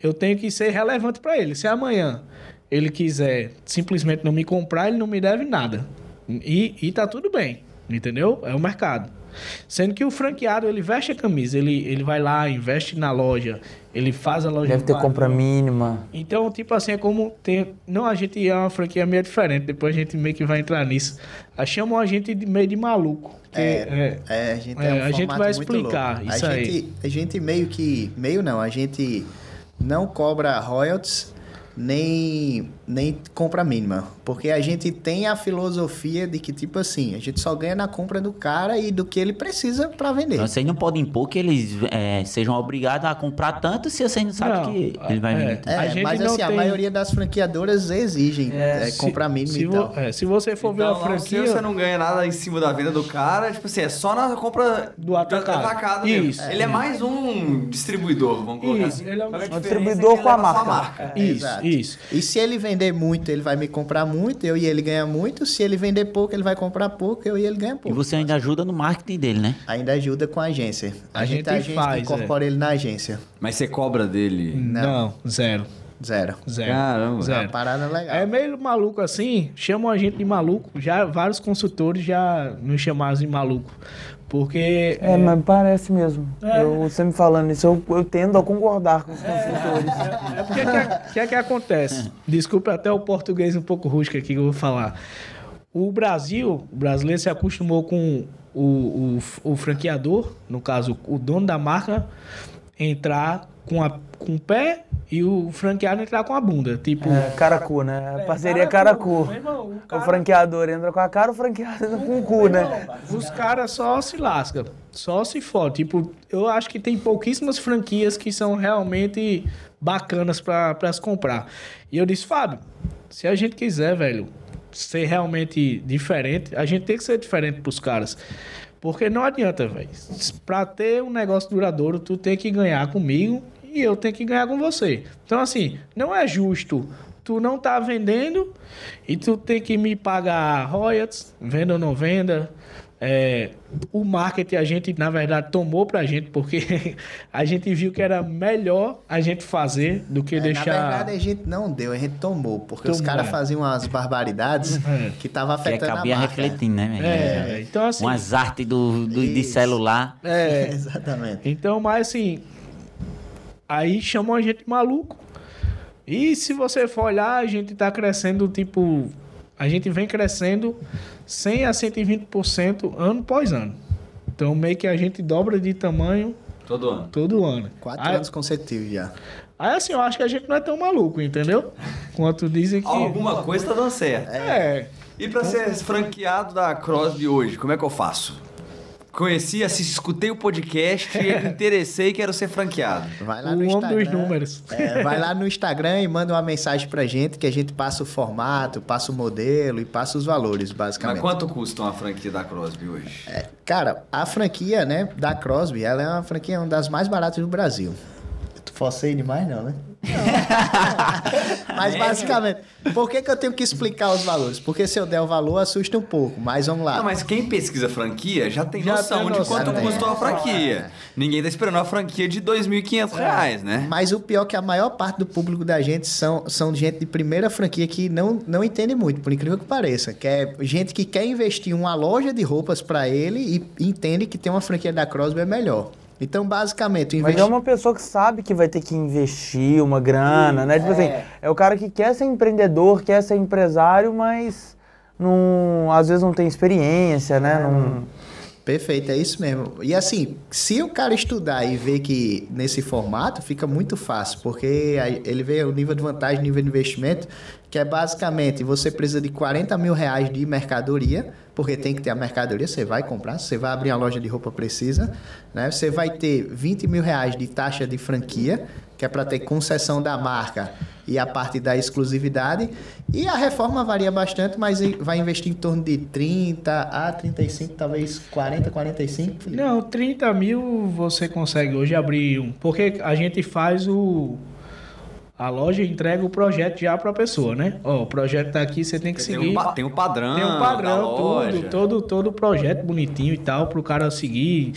eu tenho que ser relevante para ele, se amanhã ele quiser simplesmente não me comprar, ele não me deve nada. E, e tá tudo bem, entendeu? É o mercado. Sendo que o franqueado, ele veste a camisa, ele, ele vai lá, investe na loja, ele faz a loja. Deve ter compra mínima. Então, tipo assim, é como tem. Não, a gente é uma franquia meio diferente, depois a gente meio que vai entrar nisso. A chamam a gente de meio de maluco. que é, É, a gente, É, é um a gente vai explicar louco. isso a aí. Gente, a gente meio que... Meio não, a gente não cobra royalties nem, nem compra mínima. Porque a gente tem a filosofia de que, tipo assim, a gente só ganha na compra do cara e do que ele precisa pra vender. Então, vocês não podem impor que eles é, sejam obrigados a comprar tanto se vocês não sabem que ele vai é. vender. tanto. É, A gente mas não assim, a tem- maioria das franqueadoras exigem é, Se- comprar mínimo se e vo- é, se você for ver Então, a no seu, franquia. você não ganha nada em cima da venda do cara, tipo assim, é só na compra Do atacado. mesmo. Isso. Ele é mais um distribuidor, vamos colocar Isso, assim. ele é um a Um distribuidor é que com a marca. É, Isso, exato. isso. E se ele vender muito, ele vai me comprar muito, eu e ele ganha muito. Se ele vender pouco, ele vai comprar pouco, eu e ele ganha E pouco. você ainda ajuda no marketing dele, né? Ainda ajuda com a agência. A, A gente, gente a gente faz, é. incorpora ele na agência. Mas você cobra dele. Não, zero. Zero. Zero. Caramba. É uma Zero. parada legal. É meio maluco assim, chamam a gente de maluco. Já vários consultores já nos chamaram de maluco. Porque. É, mas parece mesmo. É. Eu, você me falando isso, eu, eu tendo a concordar com os consultores. É porque o que, é- que é que acontece? Desculpe até o português um pouco rústico aqui que eu vou falar. O Brasil, o brasileiro se acostumou com o, o, o franqueador, no caso, o dono da marca, entrar com, a, com o pé e o franqueado entrar com a bunda. Tipo. É, caracu, né? A parceria caracu. Meu irmão, o O cara- franqueador entra com a cara, o franqueado entra com o cu, né? Os caras só se lascam, só se fodem. Tipo, eu acho que tem pouquíssimas franquias que são realmente bacanas pra se comprar. E eu disse, Fábio, se a gente quiser, velho, ser realmente diferente, a gente tem que ser diferente pros caras. Porque não adianta, velho. Pra ter um negócio duradouro, tu tem que ganhar comigo e eu tenho que ganhar com você. Então, assim, não é justo tu não tá vendendo e tu tem que me pagar royalties, venda ou não venda. É, o marketing a gente, na verdade, tomou pra gente, porque a gente viu que era melhor a gente fazer do que É, deixar. Na verdade, a gente não deu, a gente tomou. Porque os Tomou, caras é. faziam umas barbaridades É. que tava Que afetando a acabia marca. refletindo, né? É, então assim. Umas artes do, do- de celular. É, Exatamente. Então, mas assim, aí chamam a gente de maluco. E se você for olhar, a gente tá crescendo, tipo, a gente vem crescendo 100 a 120% ano após ano. Então, meio que a gente dobra de tamanho Todo ano. todo ano. Quatro aí, anos consecutivos já. Aí, assim, eu acho que a gente não é tão maluco, entendeu? Quanto dizem que. Alguma coisa tá dando certo. É. E pra ser franqueado da Crosby hoje, como é que eu faço? Conheci, assisti, escutei o podcast, me interessei e quero ser franqueado. Vai lá O no Instagram. dos números. É, vai lá no Instagram e manda uma mensagem pra gente que a gente passa o formato, passa o modelo e passa os valores, Mas basicamente. quanto custa uma franquia da Crosby hoje? É, cara, a franquia, né, da Crosby, ela é uma franquia uma das mais baratas do Brasil. Tu forcei demais não, né? Mas basicamente, por que, que eu tenho que explicar os valores? Porque se eu der o valor, assusta um pouco, mas vamos lá. Não, mas quem pesquisa franquia já tem Já noção de quanto né? custa uma franquia. Ninguém tá esperando uma franquia de 2.500 reais, né? Mas o pior é que a maior parte do público da gente são, são gente de primeira franquia que não, não entende muito, por incrível que pareça. Que é gente que quer investir em uma loja de roupas pra ele e entende que ter uma franquia da Crosby é melhor. Então, basicamente, o Mas investi- é uma pessoa que sabe que vai ter que investir uma grana, né? Tipo assim, é o cara que quer ser empreendedor, quer ser empresário, mas não, às vezes não tem experiência, né? Não, Perfeito, é isso mesmo. E assim, se o cara estudar e ver que nesse formato, fica muito fácil, porque ele vê o nível de vantagem, nível de investimento, que é basicamente você precisa de 40 mil reais de mercadoria, porque tem que ter a mercadoria, você vai comprar, você vai abrir uma loja de roupa precisa, né? Você vai ter 20 mil reais de taxa de franquia, que é para ter concessão da marca e a parte da exclusividade. E a reforma varia bastante, mas vai investir em torno de 30 a 35, talvez 40, 45. Felipe. Não, 30 mil você consegue hoje abrir um. Porque a gente faz o. A loja entrega o projeto já para a pessoa, né? Ó, o projeto tá aqui, você tem que Tem seguir. um, tem um padrão. Tem um padrão, da loja. tudo, todo, todo o projeto bonitinho e tal, pro cara seguir.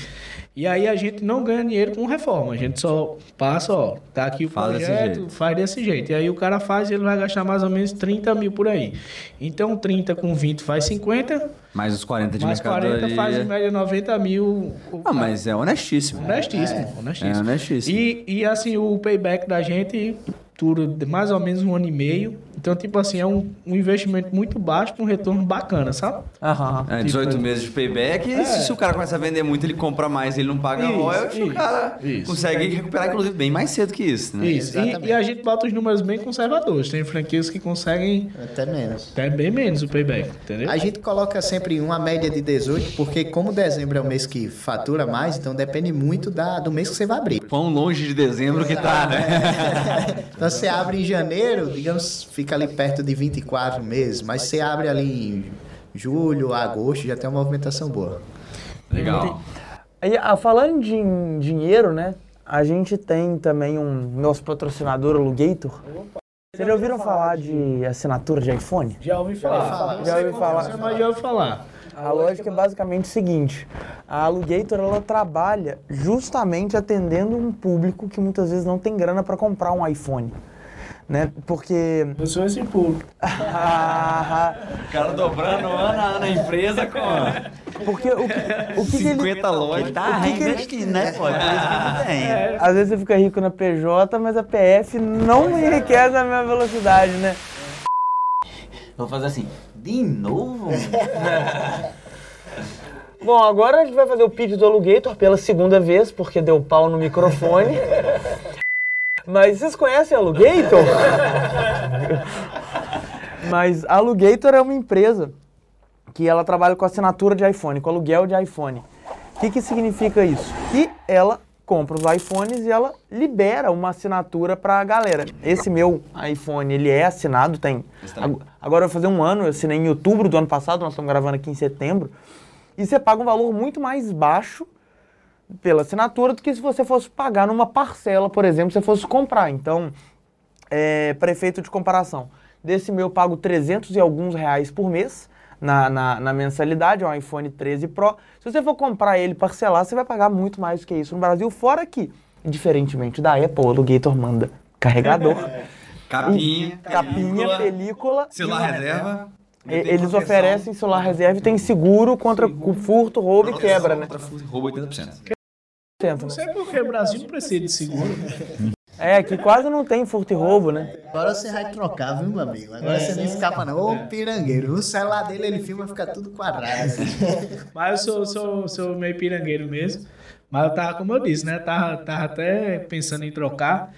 E aí a gente não ganha dinheiro com reforma, a gente só passa, ó, tá aqui o Faz desse projeto, jeito. faz desse jeito. E aí o cara faz e ele vai gastar mais ou menos 30 mil por aí. Então 30 com 20 faz 50, Mais os 40 de mais 40 mercadoria. faz em média 90 mil. o- Ah, mas é honestíssimo. Honestíssimo, honestíssimo. É honestíssimo. E, e assim, o payback da gente dura de mais ou menos um ano e meio. Então, tipo assim, é um, um investimento muito baixo com um retorno bacana, sabe? Aham. É, 18 meses de payback, e se, se o cara começa a vender muito, ele compra mais, ele não paga Isso, royalties, o cara isso. consegue recuperar, inclusive, bem mais cedo que isso, né? Isso. E, e a gente bota os números bem conservadores. Tem franquias que conseguem Até menos. até bem menos o payback, entendeu? A gente coloca sempre uma média de 18, porque como dezembro é o mês que fatura mais, então depende muito da, do mês que você vai abrir. Quão longe de dezembro que tá, né? Então você abre em janeiro, digamos, fica ali perto de 24 meses, mas você abre ali em julho, agosto, já tem uma movimentação boa. Legal. Aí, ah, falando de em dinheiro, né? A gente tem também um nosso patrocinador, o Lugator. Vocês já ouviram falar de assinatura de iPhone? Já ouvi falar. Já ouvi falar. Mas já ouvi falar. A lógica é basicamente o seguinte: a Alugator ela trabalha justamente atendendo um público que muitas vezes não tem grana para comprar um iPhone, né? Porque Eu sou esse público. O cara dobrando ano a ano a empresa com porque o, que- o que, que ele 50 lojas. Tá O que que ele- né, pô? Não tem. às vezes você fica rico na PJ, mas a PF não enriquece na mesma velocidade, né? Vou fazer assim. De novo? Bom, agora a gente vai fazer o pitch do Alugator pela segunda vez, porque deu pau no microfone. Mas vocês conhecem a Alugator? Mas a Alugator é uma empresa que ela trabalha com assinatura de iPhone, com aluguel de iPhone. O que, que significa isso? Que ela compra os iPhones e ela libera uma assinatura para a galera. Esse meu iPhone, ele é assinado, tem... ag- Agora vai fazer um ano, eu assinei em outubro do ano passado, nós estamos gravando aqui em setembro. E você paga um valor muito mais baixo pela assinatura do que se você fosse pagar numa parcela, por exemplo, se você fosse comprar. Então, é, para efeito de comparação, desse meu eu pago 300 e alguns reais por mês na, na, na mensalidade, é um iPhone 13 Pro. Se você for comprar ele e parcelar, você vai pagar muito mais do que isso no Brasil, fora que, diferentemente da Apple, o Alugator manda carregador, Capinha, capinha, película, película. celular reserva. E- Eles oferecem celular reserva e tem seguro contra o furto, roubo e quebra, né? Roubo 80%. Tenta, Não né? sei porque o Brasil não precisa de seguro. É, que quase não tem furto e roubo, né? Agora você vai trocar, viu, meu amigo? Agora você nem escapa, não. Ô, pirangueiro. O celular dele, ele filma, fica tudo quadrado. assim. Mas eu sou, sou, sou meio pirangueiro mesmo. Mas eu tava, como eu disse, né? Tava, tava até pensando em trocar.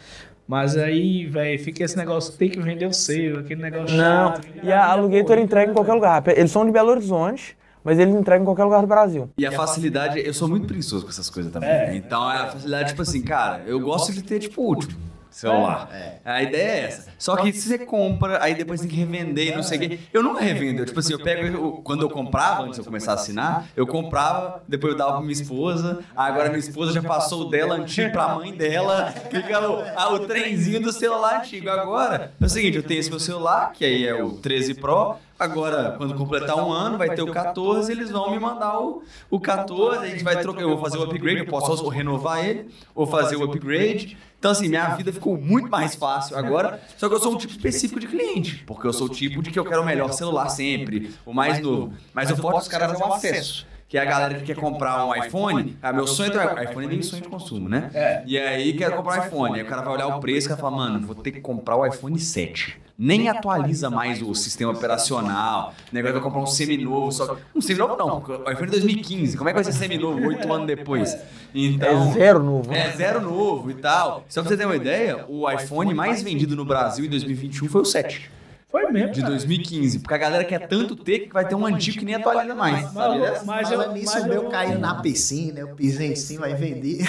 Mas aí, velho, fica esse negócio, tem que vender o seu, aquele negócio Não, chato. e a Alugator entrega em qualquer lugar. Eles são de Belo Horizonte, mas eles entregam em qualquer lugar do Brasil. E a facilidade, eu sou muito preguiçoso com essas coisas também. É. Então a facilidade, tipo assim, cara, eu gosto de ter, tipo, último celular. A ideia é essa. Só que se você compra, aí depois tem que revender e não sei o quê. Eu nunca revendo. Eu, tipo assim, eu pego. eu- quando eu comprava, antes de eu começar a assinar, eu comprava, depois eu dava pra minha esposa. Agora minha esposa já passou o dela antigo pra mãe dela. Fica o, ah, o trenzinho do celular antigo. Agora, é o seguinte, eu tenho esse meu celular, que aí é o 13 Pro. Agora, quando completar um ano, vai ter o 14, eles vão me mandar o, o 14, a gente vai trocar, eu vou fazer o upgrade, eu posso renovar ele, ou fazer o upgrade. Então, assim, minha vida ficou muito mais fácil agora, só que eu sou um tipo específico de cliente, porque eu sou o tipo de que eu quero o melhor celular sempre, o mais novo. Mas o forte dos caras é o acesso. Que é a galera que quer comprar um iPhone. Ah, meu sonho é ter um iPhone é bem sonho de consumo, né? E aí quero comprar um iPhone. Aí o cara vai olhar o preço e vai falar, mano, vou ter que comprar o iPhone 7. Nem atualiza mais o sistema operacional. O negócio vai comprar um seminovo. Só... Um seminovo não, porque o iPhone é 2015. Como é que vai ser seminovo oito anos depois? Então, É zero novo. é, zero novo e tal. Só pra você ter uma ideia, o iPhone mais vendido no Brasil em 2021 foi o 7, Foi mesmo. de cara. 2015. Porque a galera quer tanto ter que vai ter um antigo que nem atualiza mais. Mas eu, Falando nisso, mas o meu eu, caiu na piscina, eu pisei em cima e vendi.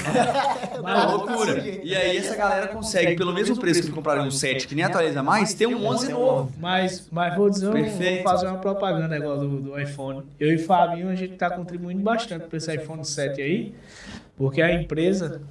É uma loucura. E aí essa galera consegue, pelo mesmo preço que eles compraram um 7 que nem atualiza mais, ter um 11 novo. Mas, mas vou dizer, Perfeito. vou fazer uma propaganda igual do, do iPhone. Eu e o Fabinho, a gente tá contribuindo bastante para esse iPhone 7 aí, porque a empresa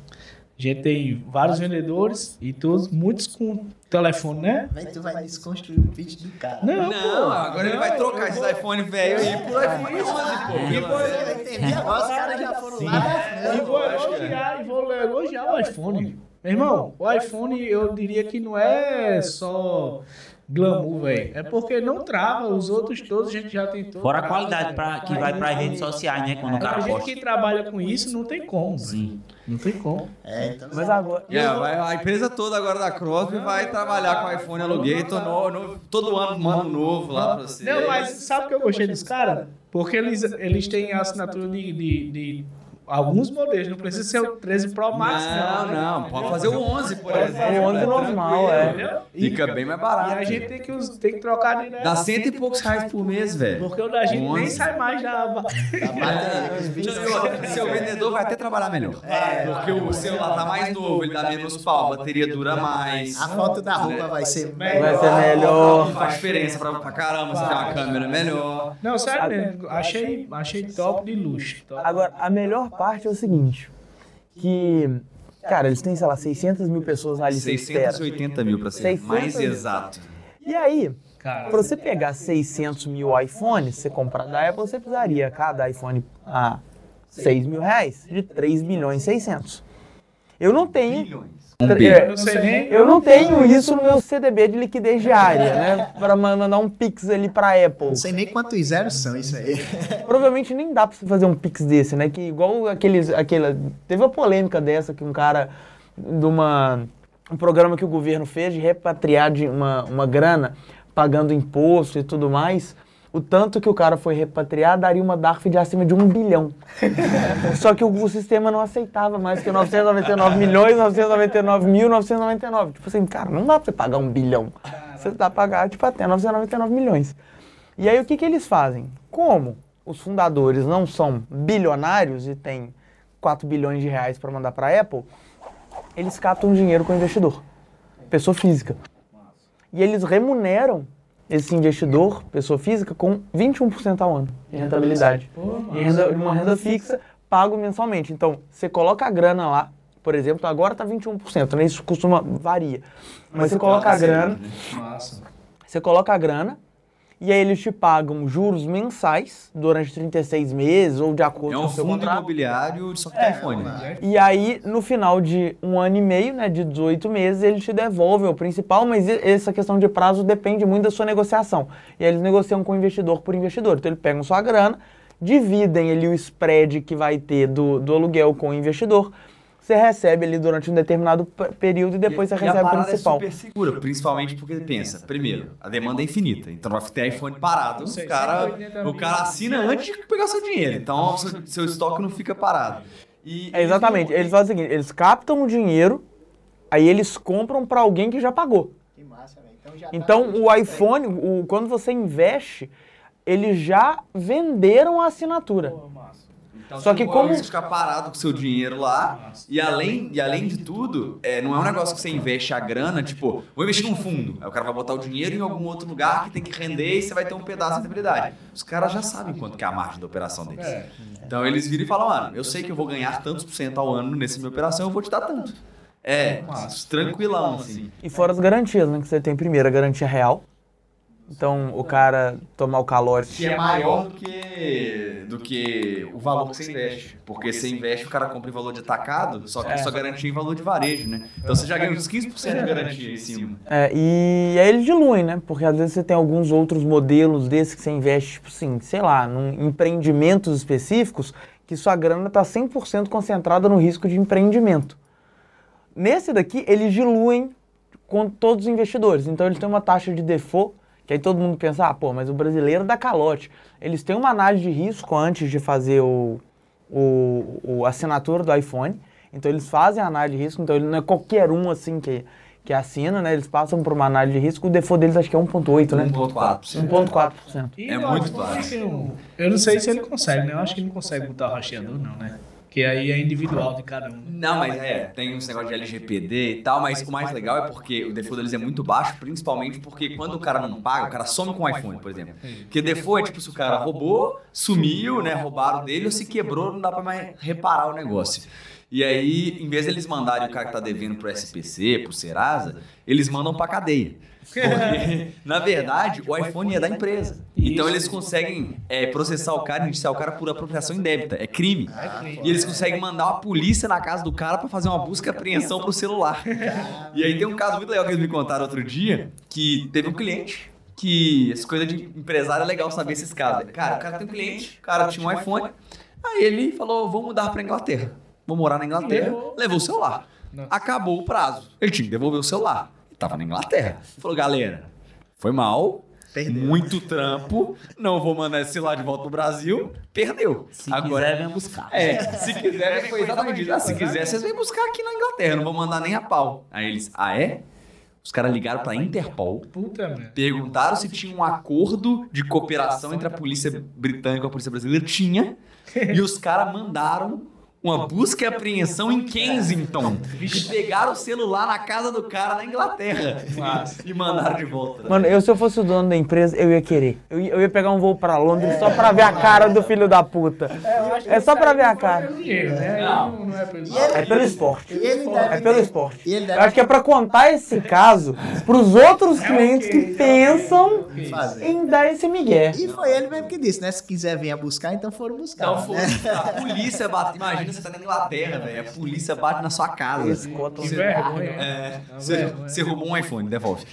A gente tem vários vendedores e todos, muitos com telefone, né? Véi, tu vai desconstruir o pitch do cara. Não, Não, agora ele vai trocar esse iPhone velho aí por iPhone 11, pô. Eu vou entender agora, os caras já foram lá. né? E vou elogiar, e vou elogiar o iPhone. Meu irmão, o iPhone eu diria que não é só glamour, velho. É porque não trava, os outros todos a gente já tentou. Fora a qualidade pra, que vai para as redes sociais, né? Quando o A cara gente posta. que trabalha com isso não tem como. Sim. Não tem como. É, então Mas agora. É, vai- a empresa toda agora da Crosby vai trabalhar com iPhone Alugator no, no- todo ano, um ano novo lá pra você. Não, mas sabe o que eu gostei dos caras? Porque eles, eles têm a assinatura de, de, de alguns modelos. Não precisa ser o 13 Pro Max, Não, não, pode fazer o 11, por Pode exemplo. O 11 normal, é. Fica bem mais E barato. a gente tem que, tem que trocar direto. Dá cento e poucos reais por mês, velho. Porque o da gente nem 11. sai mais da. Seu, seu vendedor vai até trabalhar melhor. Porque o celular tá mais novo, ele dá menos pau, a bateria dura mais. a foto da roupa vai ser Vai ser melhor. Faz diferença pra, pra caramba, você tem uma câmera melhor. Não, sério mesmo. Achei, achei top de luxo. Top. Agora, a melhor parte é o seguinte: que. Cara, eles têm, sei lá, 600 mil pessoas na lista de espera. 680 mil pra ser 600 mais mil. exato. E aí, Pra você pegar 600 mil iPhones, você comprar da Apple, você precisaria cada iPhone a 6 mil reais, de 3 milhões e 600. Eu não tenho. Um É, B. eu não sei nem. Eu não tenho isso no meu CDB de liquidez diária, né? Para mandar um Pix ali pra Apple. Não sei nem quantos zeros são isso aí. Provavelmente nem dá pra você fazer um Pix desse, né? Que igual aqueles. Aquela, teve uma polêmica dessa que um cara de uma. Um programa que o governo fez de repatriar de uma, uma grana, pagando imposto e tudo mais. O tanto que o cara foi repatriar daria uma DARF de acima de um bilhão. Só que o, o sistema não aceitava mais que 999 milhões, 999 mil, 999. Tipo assim, cara, não dá pra você pagar um bilhão. Você dá pra pagar, tipo, até 999 milhões. E aí o que, que eles fazem? Como os fundadores não são bilionários e têm 4 bilhões de reais para mandar para Apple, eles captam dinheiro com o investidor, pessoa física. E eles remuneram esse investidor, pessoa física, com 21% ao ano de rentabilidade. E renda, uma renda fixa, pago mensalmente. Então, você coloca a grana lá, por exemplo, agora está 21%, né? isso costuma, varia. Mas você coloca a grana, Massa. você coloca a grana e aí eles te pagam juros mensais durante 36 meses ou de acordo É com o seu fundo contrato. imobiliário só que tem iPhone. E aí, no final de um ano e meio, né, de 18 meses, ele te devolve o principal, mas essa questão de prazo depende muito da sua negociação. E aí eles negociam com o investidor por investidor. Então, eles pegam sua grana, dividem ali o spread que vai ter do, do aluguel com o investidor, você recebe ali durante um determinado período e depois E- você e a recebe o parada principal. É super segura, principalmente porque pensa, primeiro, a demanda é infinita, então vai ter iPhone parado, o cara, 180 o cara assina antes de pegar seu dinheiro, então seu, seu estoque não fica parado. E, É, exatamente. Eles fazem o seguinte, eles captam o dinheiro, aí eles compram para alguém que já pagou. Que massa, velho. Então, já tá Então, tudo o iPhone, o, quando você investe, eles já venderam a assinatura. Pô. Então, Só você que como- ficar parado com seu dinheiro lá, e além, e além de tudo, é, não é um negócio que você investe a grana, tipo, vou investir num fundo, aí o cara vai botar o dinheiro em algum outro lugar que tem que render e você vai ter um pedaço de rentabilidade. Os caras já sabem quanto que é a margem da operação deles. É. Então eles viram e falam, mano, eu sei que eu vou ganhar tantos por cento ao ano nessa minha operação, eu vou te dar tanto. É, tranquilão, assim. E fora as garantias, né? Que você tem primeiro a garantia real. Então, o cara tomar o calote. Que é maior do que, do que o valor que você investe. Porque você investe, o cara compra em valor de atacado, só que só garantia em valor de varejo, né? Então você já ganha uns 15% de garantia em cima. É, e aí eles diluem, né? Porque às vezes você tem alguns outros modelos desses que você investe, tipo assim, sei lá, em empreendimentos específicos, que sua grana está 100% concentrada no risco de empreendimento. Nesse daqui, eles diluem com todos os investidores. Então, eles têm uma taxa de default, que aí todo mundo pensa, ah, pô, mas o brasileiro dá calote. Eles têm uma análise de risco antes de fazer o, o, o a assinatura do iPhone. Então, eles fazem a análise de risco. Então, ele não é qualquer um, assim, que, que assina, né? Eles passam por uma análise de risco. O default deles acho que é 1,8, né? 1,4%. 1,4%. E É muito fácil. Eu, eu não sei se ele consegue, né? Eu acho que ele não consegue botar o rastreador, não, né? Que aí é individual de cada um. Não, mas é, tem uns negócio de LGPD e tal, mas o mais legal é porque o default deles é muito baixo, principalmente porque quando o cara não paga, o cara some com o iPhone, por exemplo. Porque default é tipo se o cara roubou, sumiu, né, roubaram dele ou se quebrou, não dá pra mais reparar o negócio. E aí, em vez de eles mandarem o cara que tá devendo pro SPC, pro Serasa, eles mandam pra cadeia. Porque, na verdade, o iPhone é da empresa. Então eles conseguem é, processar o cara, indiciar o cara por apropriação indébita. É crime. E eles conseguem mandar uma polícia na casa do cara pra fazer uma busca e apreensão pro celular. E aí tem um caso muito legal que eles me contaram outro dia, que teve um cliente que essa coisa de empresário é legal saber esses casos. Cara, o cara tem um cliente, o cara tinha um iPhone, aí ele falou, vou mudar pra Inglaterra. Vou morar na Inglaterra. Levou o celular. Acabou o prazo. Ele tinha que devolver o celular. Tava na Inglaterra. Falou, galera, foi mal. Perdeu. Muito trampo. Não vou mandar esse celular de volta pro Brasil. Perdeu. Se quiser, vem buscar. É, se quiser, foi exatamente isso. Ah, se quiser, vocês vêm buscar aqui na Inglaterra. Não vou mandar nem a pau. Aí eles, ah, é? Os caras ligaram pra Interpol. Puta merda. Perguntaram se tinha um acordo de cooperação entre a polícia britânica e a polícia brasileira. Tinha. E os caras mandaram uma busca e apreensão em Kensington. E pegaram o celular na casa do cara na Inglaterra. E mandaram de volta. Mano, eu se eu fosse o dono da empresa, eu ia querer. Eu ia, eu ia pegar um voo pra Londres só pra ver a cara do filho da puta. que É só pra ver a não foi cara. pelo dinheiro, né? Não. Não, é pelo É pelo esporte. É pelo esporte. Eu acho que é pra contar esse caso pros outros clientes que pensam fazer. em dar esse migué. E foi ele mesmo que disse, né? Se quiser vir a buscar, então foram buscar. Então, foi, né? a polícia bate. Imagina você tá na Inglaterra, velho. A polícia bate na sua casa. Que vergonha. É, Não, você, você roubou um iPhone, devolve.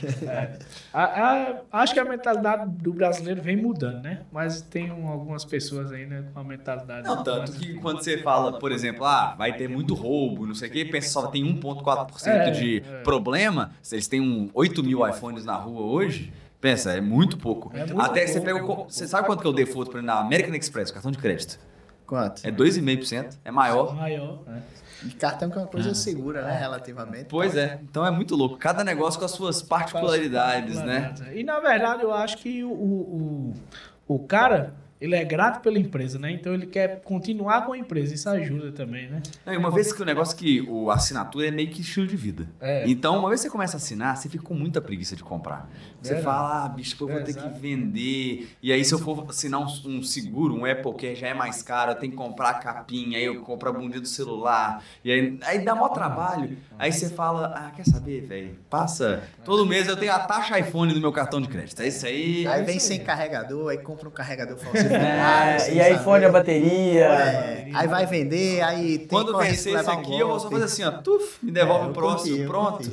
A- a- acho que a mentalidade do brasileiro vem mudando, né? Mas tem um- algumas pessoas ainda com a mentalidade. Não, tanto que quando você fala, por exemplo, ah, vai ter muito roubo, não sei o quê, pensa só tem 1,4% É, de é. problema, se eles têm um 8 mil iPhones na rua hoje, pensa, é muito pouco. É muito Até você pouco, pega é o. muito Você sabe quanto que é o default por exemplo, na American Express, cartão de crédito? Quanto? É 2,5%, é maior. Maior. né? E cartão que é uma coisa segura, né? Relativamente. Pois é, então é muito louco. Cada negócio com as suas particularidades, né? E na verdade eu acho que o, o, o cara, ele é grato pela empresa, né? Então ele quer continuar com a empresa. Isso ajuda também, né? E uma vez que o negócio que o assinatura é meio que estilo de vida. É. Então, uma vez que você começa a assinar, você fica com muita preguiça de comprar. Você Verdade. fala, ah, bicho, pô, eu vou ter que vender. E aí, se eu for assinar um, um seguro, um Apple, que já é mais caro, eu tenho que comprar a capinha, aí eu compro a bundinha do celular. E aí, aí dá maior trabalho. Aí você fala, ah, quer saber, velho? Passa. Todo mês eu tenho a taxa iPhone do meu cartão de crédito. É isso aí. Aí vem sem carregador, aí compra um carregador falsificado. É, sem e aí fone a bateria. É, aí vai vender, aí tem Quando vencer um aqui, eu vou só fazer assim, ó. Tuf, me devolve É, o próximo. pronto.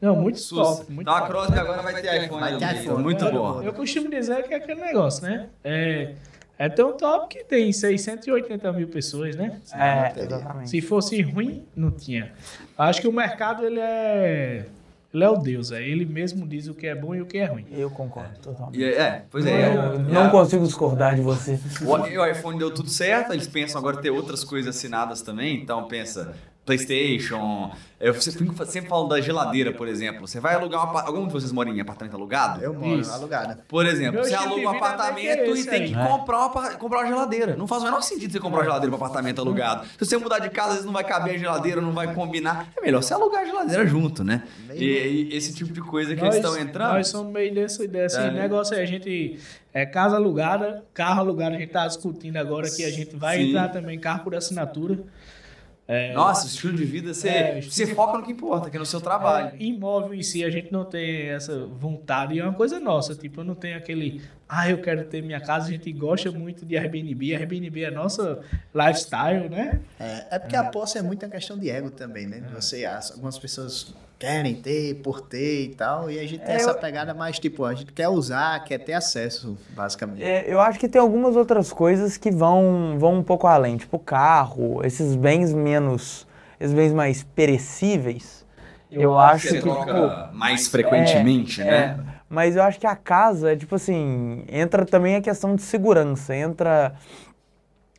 Não, muito Sus. top. Muito Então a top. Crosby agora vai ter iPhone. Vai ter iPhone. Muito Muito bom. Eu costumo dizer que é aquele negócio, né? É, é tão top que tem 680 mil pessoas, né? É, exatamente. Se fosse ruim, não tinha. Acho que o mercado, ele é... Ele é o Deus, é. Ele mesmo diz o que é bom e o que é ruim. Eu concordo totalmente. E, é, pois é. Eu não consigo discordar de você. O, o iPhone deu tudo certo, eles pensam agora ter outras coisas assinadas também, então pensa PlayStation. Eu sempre, falo da geladeira, por exemplo. Você vai alugar um apa- Algum de vocês moram em apartamento alugado? Eu moro Isso. alugado. Por exemplo, Meu você aluga um apartamento e tem que É. comprar uma, comprar uma geladeira. Não faz o menor sentido você comprar uma geladeira para apartamento alugado. Se você mudar de casa, às vezes não vai caber a geladeira, não vai combinar. É melhor você alugar a geladeira junto, né? E, e esse tipo de coisa que eles estão entrando. Nós somos meio desse, desse Tá, né? negócio aí. A gente é casa alugada, carro alugado. A gente tá discutindo agora que a gente vai Sim. entrar também carro por assinatura. É, Nossa, o estilo de vida, você, É, você foca no que importa, que é no seu trabalho. É, imóvel em si, a gente não tem essa vontade, e é uma coisa nossa, tipo, eu não tenho aquele, ah, eu quero ter minha casa, a gente gosta muito de Airbnb, Airbnb é nossa lifestyle, né? É, é porque a posse é muito uma questão de ego também, né? Você, as- algumas pessoas querem ter, por ter e tal, e a gente tem É, essa eu- pegada mais tipo, a gente quer usar, quer ter acesso, basicamente. É, eu acho que tem algumas outras coisas que vão, vão um pouco além, tipo carro, esses bens menos, esses bens mais perecíveis. Eu, acho Você que troca mais frequentemente, é, né? Mas eu acho que a casa é tipo assim, entra também a questão de segurança, entra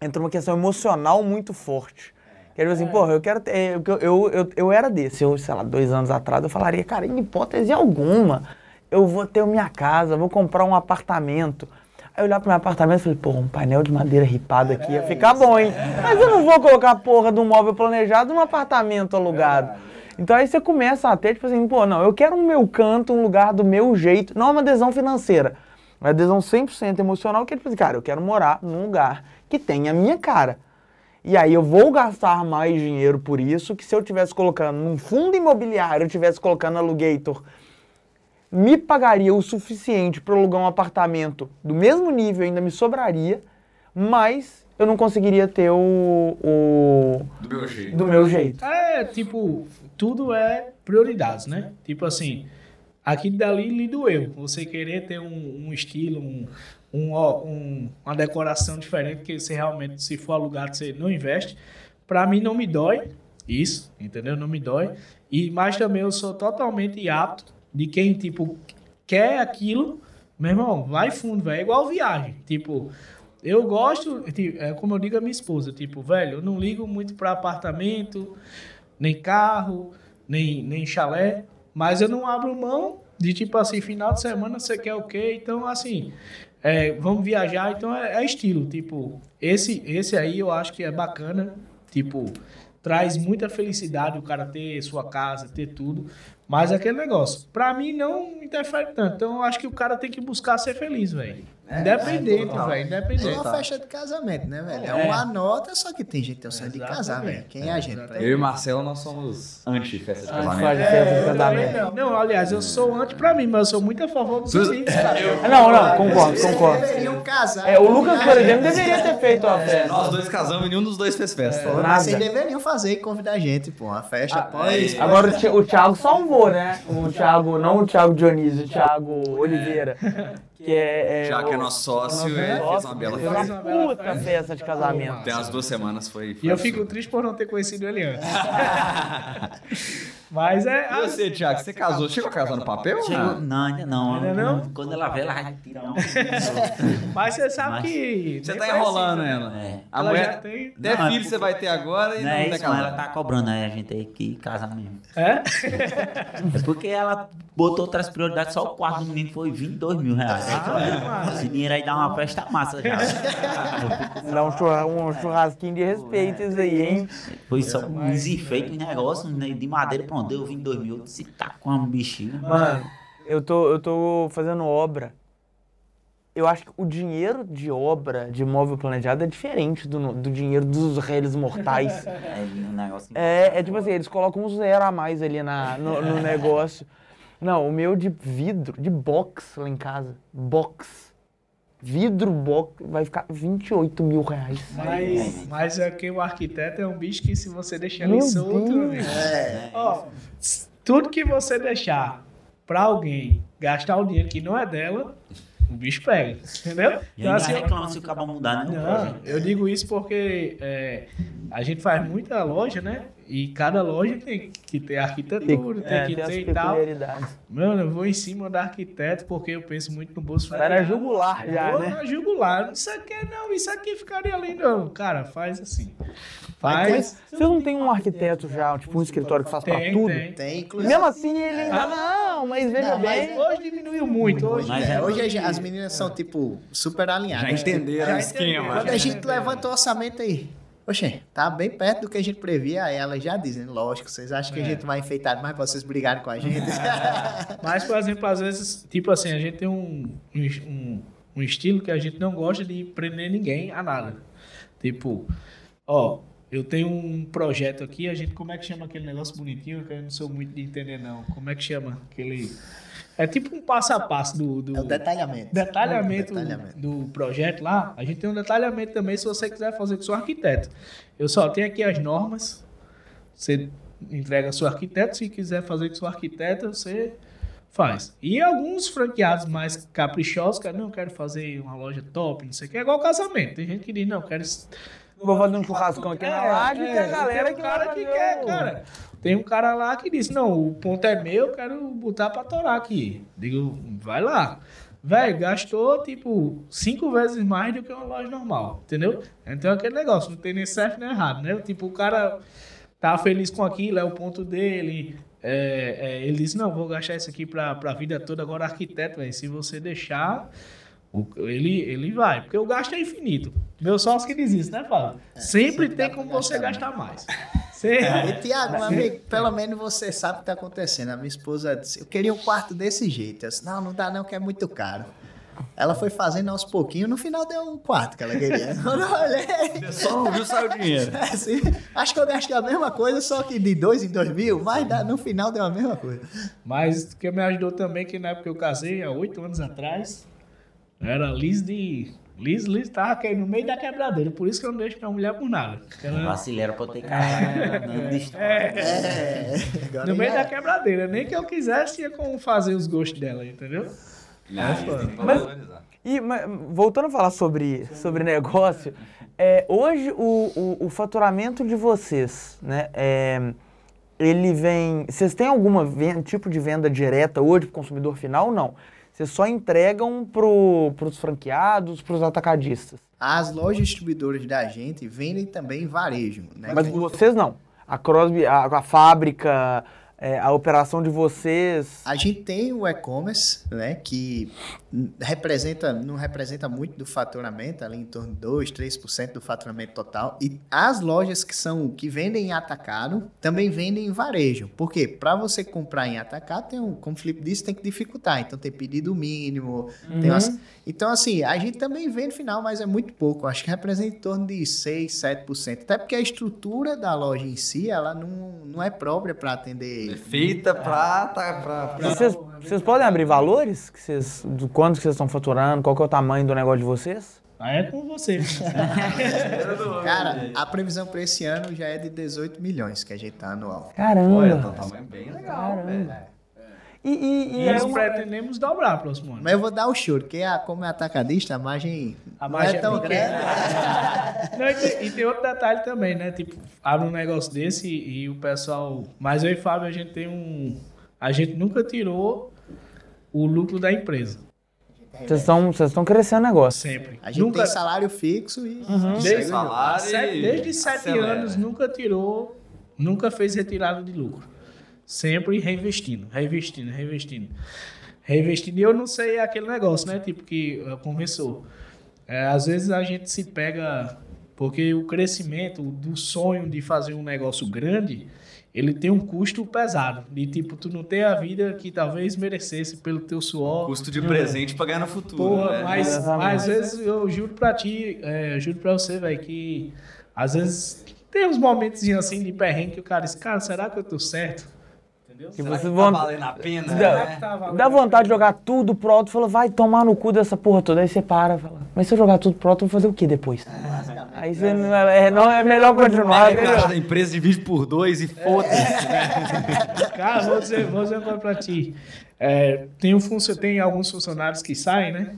entra uma questão emocional muito forte. Quer dizer assim, porra, eu quero ter. Eu, eu, eu, eu era desse, eu, sei lá, dois anos atrás, eu falaria, cara, em hipótese alguma, eu vou ter minha casa, vou comprar um apartamento. Aí eu olhava pro meu apartamento e falei, pô, um painel de madeira ripado aqui ia ficar bom, hein? Mas eu não vou colocar a porra de um móvel planejado num apartamento alugado. Então aí você começa a ter, tipo assim, pô, não, eu quero um meu canto, um lugar do meu jeito, não é uma adesão financeira, uma adesão 100% emocional, que é tipo assim, cara, eu quero morar num lugar que tenha a minha cara. E aí eu vou gastar mais dinheiro por isso que se eu tivesse colocando num fundo imobiliário, eu tivesse colocando alugator, me pagaria o suficiente para alugar um apartamento do mesmo nível, ainda me sobraria, mas eu não conseguiria ter o, o Do meu jeito. do meu jeito. É, tipo, tudo é prioridades, né? Tipo assim, aqui dali lhe doeu. Você querer ter um, um estilo, um, um, um- uma decoração diferente, que você realmente, se for alugado, você não investe. Pra mim não me dói isso, entendeu? Não me dói. E, mas também eu sou totalmente apto de quem, tipo, quer aquilo, meu irmão, vai fundo, velho. É igual viagem. Tipo, eu gosto, tipo, é como eu digo à minha esposa, tipo, velho, eu não ligo muito pra apartamento, nem carro, nem, nem chalé, mas eu não abro mão de tipo assim, final de semana você quer o quê? Então, assim, é, vamos viajar, então é, é estilo, tipo, esse, esse aí eu acho que é bacana, tipo, traz muita felicidade o cara ter sua casa, ter tudo, mas é aquele negócio, pra mim não interfere tanto, então eu acho que o cara tem que buscar ser feliz, velho. Independente, total. velho, É independente. uma festa de casamento, né, velho? É, É. uma nota, só que tem gente que tem o sonho de casar, velho. Quem é a gente? Eu e Marcelo, nós somos anti-festa de casamento. festa de também não. Não, aliás, eu sou anti pra mim, mas eu sou muito a favor dos amigos, cara. Ah, Não, não, concordo, Vocês concordo. deveriam casar. É, o Lucas, por exemplo, deveria ter feito a festa. Nós dois casamos e nenhum dos dois fez festa. Nada. mas Vocês deveriam fazer e convidar a gente, pô. Uma festa pós. Agora o, Thi- o Thiago salvou, né? O Thiago, não o Thiago Dionísio, o Thiago Oliveira. Que é. Já o- que é nosso sócio, é, fez uma bela fez festa. uma puta festa. de casamento. Tem umas duas semanas, foi. E foi eu fico triste por não ter conhecido ele antes. Mas é. E você, Thiago, você casou? Chegou a casar no papel? Chegou- não? Não, ainda não. Ainda não? Quando ela vê, ela vai tirar um. Mas você sabe Mas- que. Você tá enrolando né? ela. É. A Ela mulher. já tem. Até Não, é filho você vai ter agora e Não não, é isso, ela tá cobrando, aí a gente tem que casar mesmo. É? É porque ela botou outras prioridades, só o quarto do menino foi 22 mil reais. Ah, Esse dinheiro aí dá uma festa massa já. Dá um, churra- um churrasquinho de respeito isso aí, hein? Foi só uns enfeites, uns negócios né, de madeira, pronto, deu 22 mil. Eu disse, tá com um bichinho. Mano, eu tô, eu tô fazendo obra. Eu acho que o dinheiro de obra de imóvel planejado é diferente do, do dinheiro dos réis mortais. É um negócio. É, é tipo assim, eles colocam um zero a mais ali na, no, no negócio. Não, o meu de vidro, de box lá em casa. Box. Vidro box vai ficar 28 mil reais. Mas, mas é que o arquiteto é um bicho que se você deixar ele solto, amigo. Ó, s- tudo que você deixar pra alguém gastar o dinheiro que não é dela, o bicho pega. Entendeu? E ainda reclama se o cabo mudar, né? Não, eu digo isso porque é, a gente faz muita loja, né? E cada loja tem que ter arquitetura, tem, É, que tem ter e tal. Mano, eu vou em cima da arquiteto porque eu penso muito no bolso na jugular já, Vou né? na jugular. Isso aqui não, isso aqui ficaria lindo. Cara, faz assim. Mas Faz. Vocês não tem um arquiteto já, tipo um escritório que faz pra Tem, tudo? tem. Tem, inclusive. mesmo assim ele ainda. Não, mas veja Não, mas bem. Hoje diminuiu muito. Hoje, Mas É, é- hoje as meninas são, tipo, super alinhadas. Já entenderam Já o esquema. Quando a gente levanta o orçamento aí, oxe, tá bem perto do que a gente previa, aí elas já dizem, lógico, vocês acham que a gente vai enfeitar mais pra vocês brigarem com a gente? Mas, por exemplo, às vezes, tipo assim, a gente tem um, um, um estilo que a gente não gosta de prender ninguém a nada. Tipo, ó, eu tenho um projeto aqui, a gente, como é que chama aquele negócio bonitinho, que eu não sou muito de entender, não. Como é que chama aquele... É tipo um passo a passo do... do... É o detalhamento. detalhamento, Detalhamento. do projeto lá, a gente tem um detalhamento também se você quiser fazer com seu arquiteto. Eu só tenho aqui as normas, você entrega seu arquiteto, se quiser fazer com seu arquiteto, você faz. E alguns franqueados mais caprichosos, cara, não, eu quero fazer uma loja top, não sei o que, é igual casamento. Tem gente que diz, não, eu quero Vou fazer um churrascão aqui na laje e tem a galera tem um que cara que quer, o- cara. Tem um cara lá que disse, não, o ponto é meu, eu quero botar pra torar aqui. Digo, vai lá. Velho, gastou, tipo, cinco vezes mais do que uma loja normal, entendeu? Então é aquele negócio, não tem nem certo nem errado, né? Tipo, o cara tá feliz com aquilo, é o ponto dele. É, é, ele disse, não, vou gastar isso aqui pra, pra vida toda. Agora, arquiteto, velho, se você deixar, ele, ele vai. Porque o gasto é infinito. Meu sócio que diz isso, né, Fábio? sempre sempre tem como você gastar gastar mais. Você- E, Tiago, meu amigo, pelo menos você sabe o que tá acontecendo. A minha esposa disse, eu queria um quarto desse jeito. Eu disse, não, não dá não, que é muito caro. Ela foi fazendo aos pouquinhos, no final deu um quarto que ela queria. Quando eu olhei, Só não viu, saiu o dinheiro. assim, acho que eu gastei a mesma coisa, só que de dois em dois mil, mas no final deu a mesma coisa. Mas o que me ajudou também, que na época que eu casei, há oito anos atrás, era Liz de. Liz, Liz tava aqui no meio da quebradeira, por isso que eu não deixo minha mulher por nada. Ela- Vacileiro pra eu ter cara. É, agora no meio já- da quebradeira, nem que eu quisesse tinha como fazer os gostos dela, entendeu? Que valorizar. E mas, voltando a falar sobre, sobre negócio, é, hoje o, o, o faturamento de vocês, né? é, ele vem. Vocês têm alguma ven- tipo de venda direta hoje para o consumidor final ou não? Vocês só entregam para os franqueados, para os atacadistas. As lojas distribuidoras da gente vendem também varejo, né? Mas vocês não. A Crosby, a, a fábrica, é, a operação de vocês. A gente tem o e-commerce, né, que representa, não representa muito do faturamento, ali em torno de 2, 3% do faturamento total. E as lojas que são que vendem em atacado também vendem em varejo. Por quê? Para você comprar em atacado, tem um, como o Felipe disse, tem que dificultar. Então tem pedido mínimo, tem umas- Então assim, a gente também vende final, mas é muito pouco. Acho que representa em torno de 6, 7%. Até porque a estrutura da loja em si, ela não, não é própria para atender Feita pra, tá, pra, pra- Vocês, vocês podem abrir valores? Que vocês, do quanto que vocês estão faturando? Qual que é o tamanho do negócio de vocês? Aí é com você. Cara, a previsão para esse ano já é de 18 milhões que a gente tá anual. Caramba! Olha, tá um tamanho bem legal, velho. E, e, e E é nós uma- pretendemos dobrar próximo ano. Mas eu vou dar o show, porque a, como é atacadista, a margem, A não margem é é tão grande. Não, e, tem, e tem outro detalhe também, né? Tipo, abre um negócio desse e, e o pessoal. Mas eu e Fábio, a gente tem um. A gente nunca tirou o lucro da empresa. Vocês estão vocês estão crescendo o negócio. Sempre. A gente nunca, tem salário fixo e Desde- o jogo. Salário sete- desde sete anos nunca tirou, nunca fez retirada de lucro. Sempre reinvestindo, reinvestindo, reinvestindo. Reinvestindo. E eu não sei aquele negócio, né? Tipo que uh, conversou. É, às vezes a gente se pega. Porque o crescimento do sonho de fazer um negócio grande, ele tem um custo pesado. De tipo, tu não ter a vida que talvez merecesse pelo teu suor. Custo de presente pra ganhar no futuro, Porra, né? mas, mas às vezes eu juro pra ti, é, eu juro pra você, velho, que às vezes tem uns momentos assim de perrengue que o cara diz, cara, será que eu tô certo? Entendeu? Que Será vocês que vão- Tá valendo a pena, Dá- né? Tá Dá vontade de jogar tudo pro alto, fala, vai tomar no cu dessa porra toda. Aí você para, fala, mas se eu jogar tudo pro alto, eu vou fazer o que depois? Aí você não é, não é melhor continuar. Cara da empresa divide por dois e foda-se. Cara, vou dizer, vou dizer uma coisa pra ti. É, tem, um funcio- tem alguns funcionários que saem, né?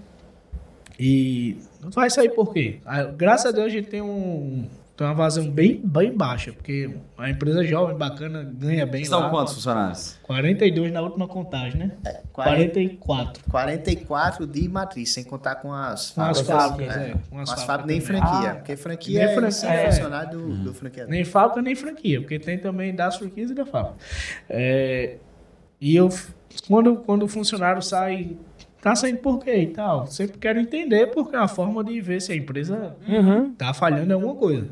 E não vai sair por quê? Ah, Graças a Deus a gente tem um. Tem uma vazão bem, bem baixa, porque a empresa é jovem, bacana, ganha bem São lá. quantos funcionários? 42 na última contagem, né? 44. 44 de matriz, sem contar com as Com as fábricas. fábricas, é, com Com as as fábricas fábricas nem também. franquia, Ah, porque franquia nem é, franquia, é é. funcionário do, do franqueador. Nem fábrica, nem franquia, porque tem também das franquias e da fábrica. É, e eu, quando, quando o funcionário sai, tá saindo por quê e tal? Sempre quero entender, porque é uma forma de ver se a empresa Uhum. tá falhando em alguma coisa.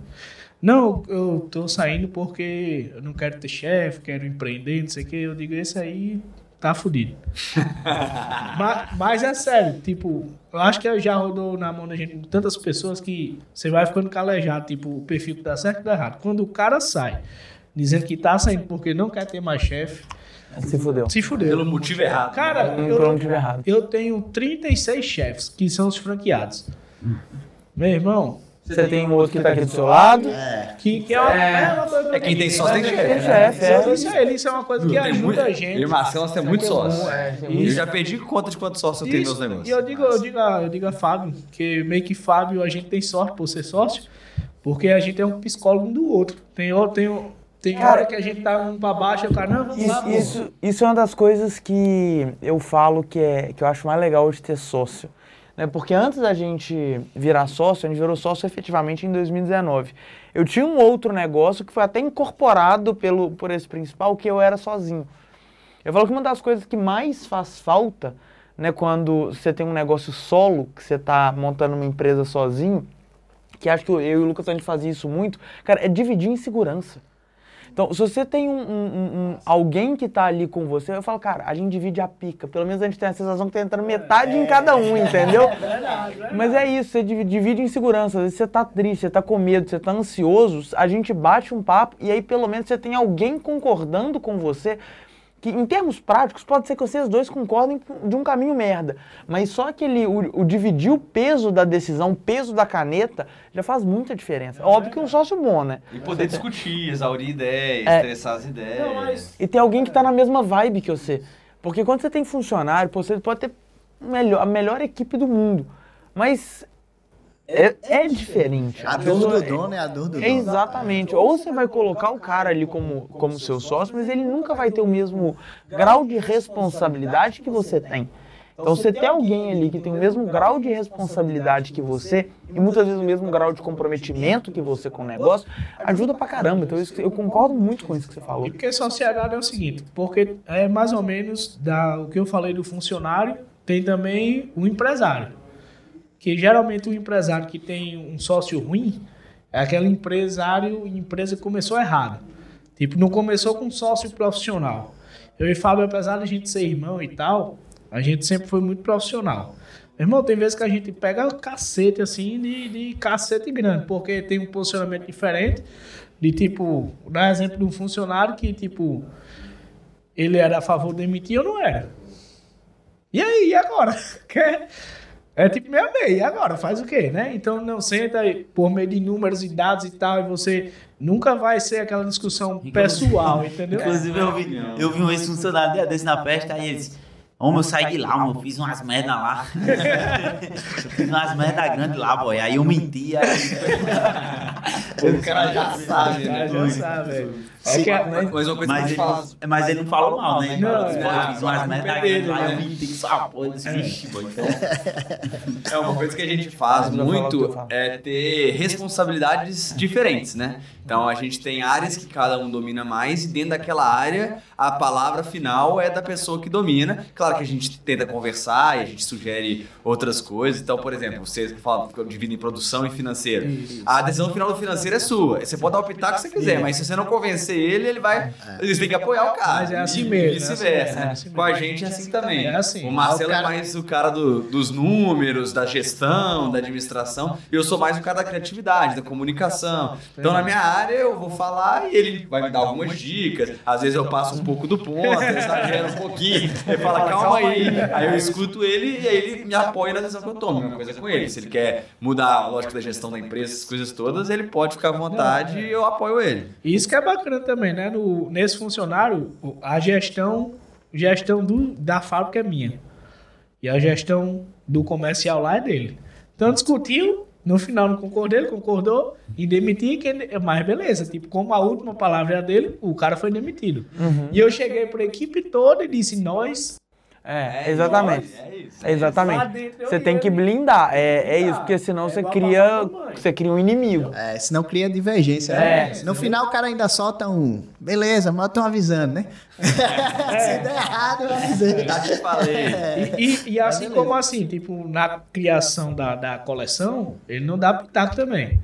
Não, eu tô saindo porque eu não quero ter chefe, quero empreender, não sei o que. Eu digo, esse aí tá fudido. mas, mas é sério, tipo, eu acho que já rodou na mão da gente tantas pessoas que você vai ficando calejado, tipo, o perfil que dá certo e dá errado. Quando o cara sai dizendo que tá saindo porque não quer ter mais chefe, Se fudeu. se fudeu. Pelo motivo errado. Cara, eu, onde tiver errado. eu tenho 36 chefes, que são os franqueados. Meu irmão, Você tem um outro que tá aqui do seu lado. que, que é uma, é uma coisa É quem tem sócio tem chefe. Tem né? chefe, é. Isso, é, isso é uma coisa que Tem ajuda muito- a Eu e gente. Marcelo, nós temos muitos sócios. Eu Isso. já perdi conta de quantos sócios eu tenho meus negócios. E eu digo, eu digo, a, eu digo a Fábio, que meio que Fábio, a gente tem sorte por ser sócio, porque a gente é um psicólogo um do outro. Tem, tem, tem Cara, hora que a gente tá um pra baixo, e o cara, não, vamos lá, Isso, pô. isso, isso é uma das coisas que eu falo que, é, que eu acho mais legal de ter sócio. Né? Porque antes da gente virar sócio, a gente virou sócio efetivamente em 2019. Eu tinha um outro negócio que foi até incorporado pelo, por esse principal, que eu era sozinho. Eu falo que uma das coisas que mais faz falta, né, quando você tem um negócio solo, que você está montando uma empresa sozinho, que acho que eu e o Lucas a gente fazia isso muito, cara, é dividir em segurança. Então, se você tem um, um- um- alguém que tá ali com você, eu falo, cara, a gente divide a pica. Pelo menos a gente tem a sensação que tá entrando metade em cada um, entendeu? Mas é isso, você divi- divide em segurança. Às vezes você tá triste, você tá com medo, você tá ansioso, a gente bate um papo e aí pelo menos você tem alguém concordando com você. Que em termos práticos, pode ser que vocês dois concordem de um caminho merda. Mas só aquele, o, o dividir o peso da decisão, o peso da caneta, já faz muita diferença. Óbvio que um sócio bom, né? E poder discutir, exaurir ideias, É. estressar as ideias. Não, mas E tem alguém que tá na mesma vibe que você. Porque quando você tem funcionário, você pode ter melhor, a melhor equipe do mundo. Mas é, é diferente. A dor pessoa- do dono é a dor do É dono. exatamente. Ou você vai colocar o cara ali como, como seu sócio, mas ele nunca vai ter o mesmo grau de responsabilidade que você tem. Então, você ter alguém ali que tem o mesmo grau de responsabilidade que você, e muitas vezes o mesmo grau de comprometimento que você com o negócio, ajuda pra caramba. Então, isso- eu concordo muito com isso que você falou. E porque sociedade é o seguinte, porque é mais ou menos da, o que eu falei do funcionário, tem também o empresário. Que geralmente o empresário que tem um sócio ruim é aquele empresário, empresa começou errado. Tipo, não começou com sócio profissional. Eu e Fábio, apesar de a gente ser irmão e tal, a gente sempre foi muito profissional. Meu irmão, tem vezes que a gente pega cacete assim, de, de cacete grande, porque tem um posicionamento diferente. De tipo, dar exemplo de um funcionário que, tipo, ele era a favor de demitir, eu não era. E aí, e agora? Quer- É tipo meio a meio, e agora? Faz o quê, né? Então não senta aí por meio de números e dados e tal, e você nunca vai ser aquela discussão pessoal, entendeu? Inclusive, eu vi, eu vi um ex-funcionário desse na festa, aí eles. Homem, eu saí de lá, homem, eu fiz umas merda lá. fiz umas merda grandes lá, boy. Aí eu menti, aí... O cara já sabe, né? Já sabe, velho. É que a- Mas uma coisa Mas que ele, a gente fala... mas ele não falou mal, né? Não, Ele falou, é, culpa é grandes dele, lá, né? eu menti, só porra. Eu disse, vixe, boy. então- É uma coisa que a gente faz muito é ter responsabilidades diferentes, né? Então a gente tem áreas que cada um domina mais e dentro daquela área a palavra final é da pessoa que domina. Claro que a gente tenta conversar e a gente sugere outras coisas. Então, por exemplo, você fala que eu divido em produção e financeiro. A decisão final do financeiro é sua. Você pode dar o pitaco que você quiser, mas se você não convencer ele, ele vai. Eles têm que apoiar o cara. Mas é assim E mesmo, é Vice-versa. é assim Com a gente é assim também. É assim. O Marcelo Ah, é mais o cara do- dos números, da gestão, da administração. E eu sou mais o cara da criatividade, da comunicação. Então, na minha área, eu vou falar e ele vai me dar algumas dicas. Às vezes eu passo um pouco do ponto, exagero um pouquinho. Ele fala, calma aí. Aí eu escuto ele e aí ele me apoia na decisão que eu tomo. Uma coisa com ele. Se ele quer mudar a lógica da gestão da empresa, essas coisas todas, ele pode ficar à vontade e eu apoio ele. Isso que é bacana também, né? No, nesse funcionário, a gestão, gestão do, da fábrica é minha. E a gestão do comercial lá é dele. Então discutiu, no final não concordou, ele concordou em demitir, quem, mas beleza. Tipo, como a última palavra é a dele, o cara foi demitido. E eu cheguei para a equipe toda e disse: Nós. É, exatamente. É isso. Exatamente. Você tem que blindar. É, é isso, porque senão É você cria, você cria um inimigo. É, senão cria divergência. É. né? No final o cara ainda solta um. Beleza, mas estão avisando, né? Se der errado, eu avisei. Já te falei. E, e- e assim como assim, tipo, na criação da, da coleção, ele não dá pitaco também.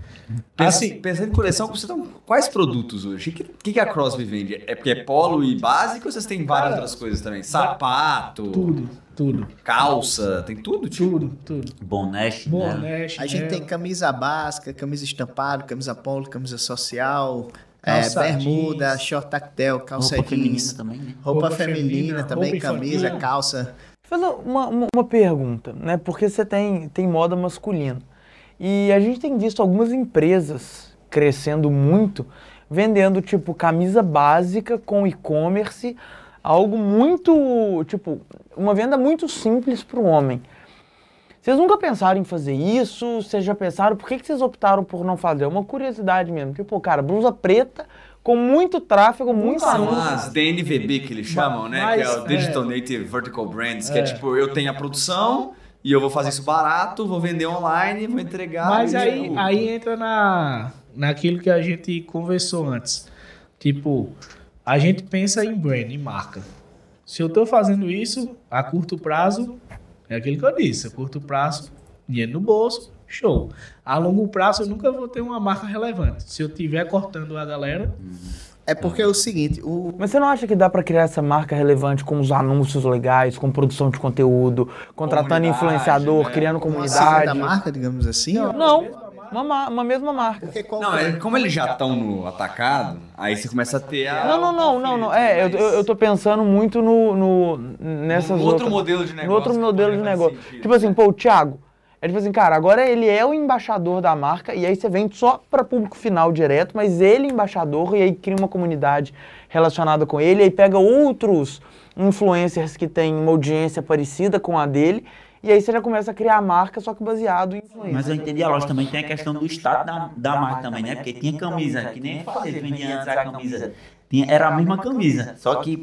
Assim, Pensando em coleção, vocês estão quais produtos hoje? O que, que, que a Crosby vende? É porque é polo e básico ou vocês têm várias outras coisas também? Sapato, tudo, tudo, calça, tem tudo? Tipo? tudo, tudo. Boné, chinelo. Boné, A gente tem camisa básica, camisa estampada, camisa polo, camisa social, é, bermuda, jeans. short tactel, calça Roupa feminina jeans, também, né? roupa, Roupa feminina, feminina, também, roupa camisa, calça. Vou fazer uma, uma, uma pergunta, né? Porque você tem, tem moda masculina. E a gente tem visto algumas empresas crescendo muito, vendendo, tipo, camisa básica com e-commerce, algo muito, tipo, uma venda muito simples para o homem. Vocês nunca pensaram em fazer isso? Vocês já pensaram? Por que, que vocês optaram por não fazer? É uma curiosidade mesmo. Tipo, cara, blusa preta com muito tráfego, muito São anúncio. as DNVB que eles chamam, né? Mas, que é o é. Digital Native Vertical Brands, que é tipo, eu tenho a produção e eu vou fazer isso barato, vou vender online, vou entregar. Mas e, aí, aí entra na, naquilo que a gente conversou antes. Tipo, a gente pensa em brand, em marca. Se eu tô fazendo isso a curto prazo, é aquilo que eu disse, a curto prazo, dinheiro no bolso, show. A longo prazo eu nunca vou ter uma marca relevante. Se eu tiver cortando a galera, É porque é o seguinte, o, Mas você não acha que dá pra criar essa marca relevante com os anúncios legais, com produção de conteúdo, contratando Comunidade, influenciador, né? criando uma comunidade? segunda marca, digamos assim, ó. Não, uma, ma- uma mesma marca. Porque qual Não, é, como eles já estão no atacado, aí você começa a ter a... Não, não, não, não, não. É, eu, eu, eu tô pensando muito no, no nessas No outro outras- modelo de No negócio outro que modelo de negócio. sentido. Tipo assim, pô, o Thiago. É tipo assim, cara, agora ele é o embaixador da marca e aí você vende só para público final direto, mas ele é embaixador e aí cria uma comunidade relacionada com ele, aí pega outros influencers que têm uma audiência parecida com a dele e aí você já começa a criar a marca só que baseado em influência. Mas eu entendi a lógica também, tem a questão do status da, da marca também, né? Porque tinha camisa, que nem falei, vendia antes a camisa. Tinha, era a mesma camisa, só que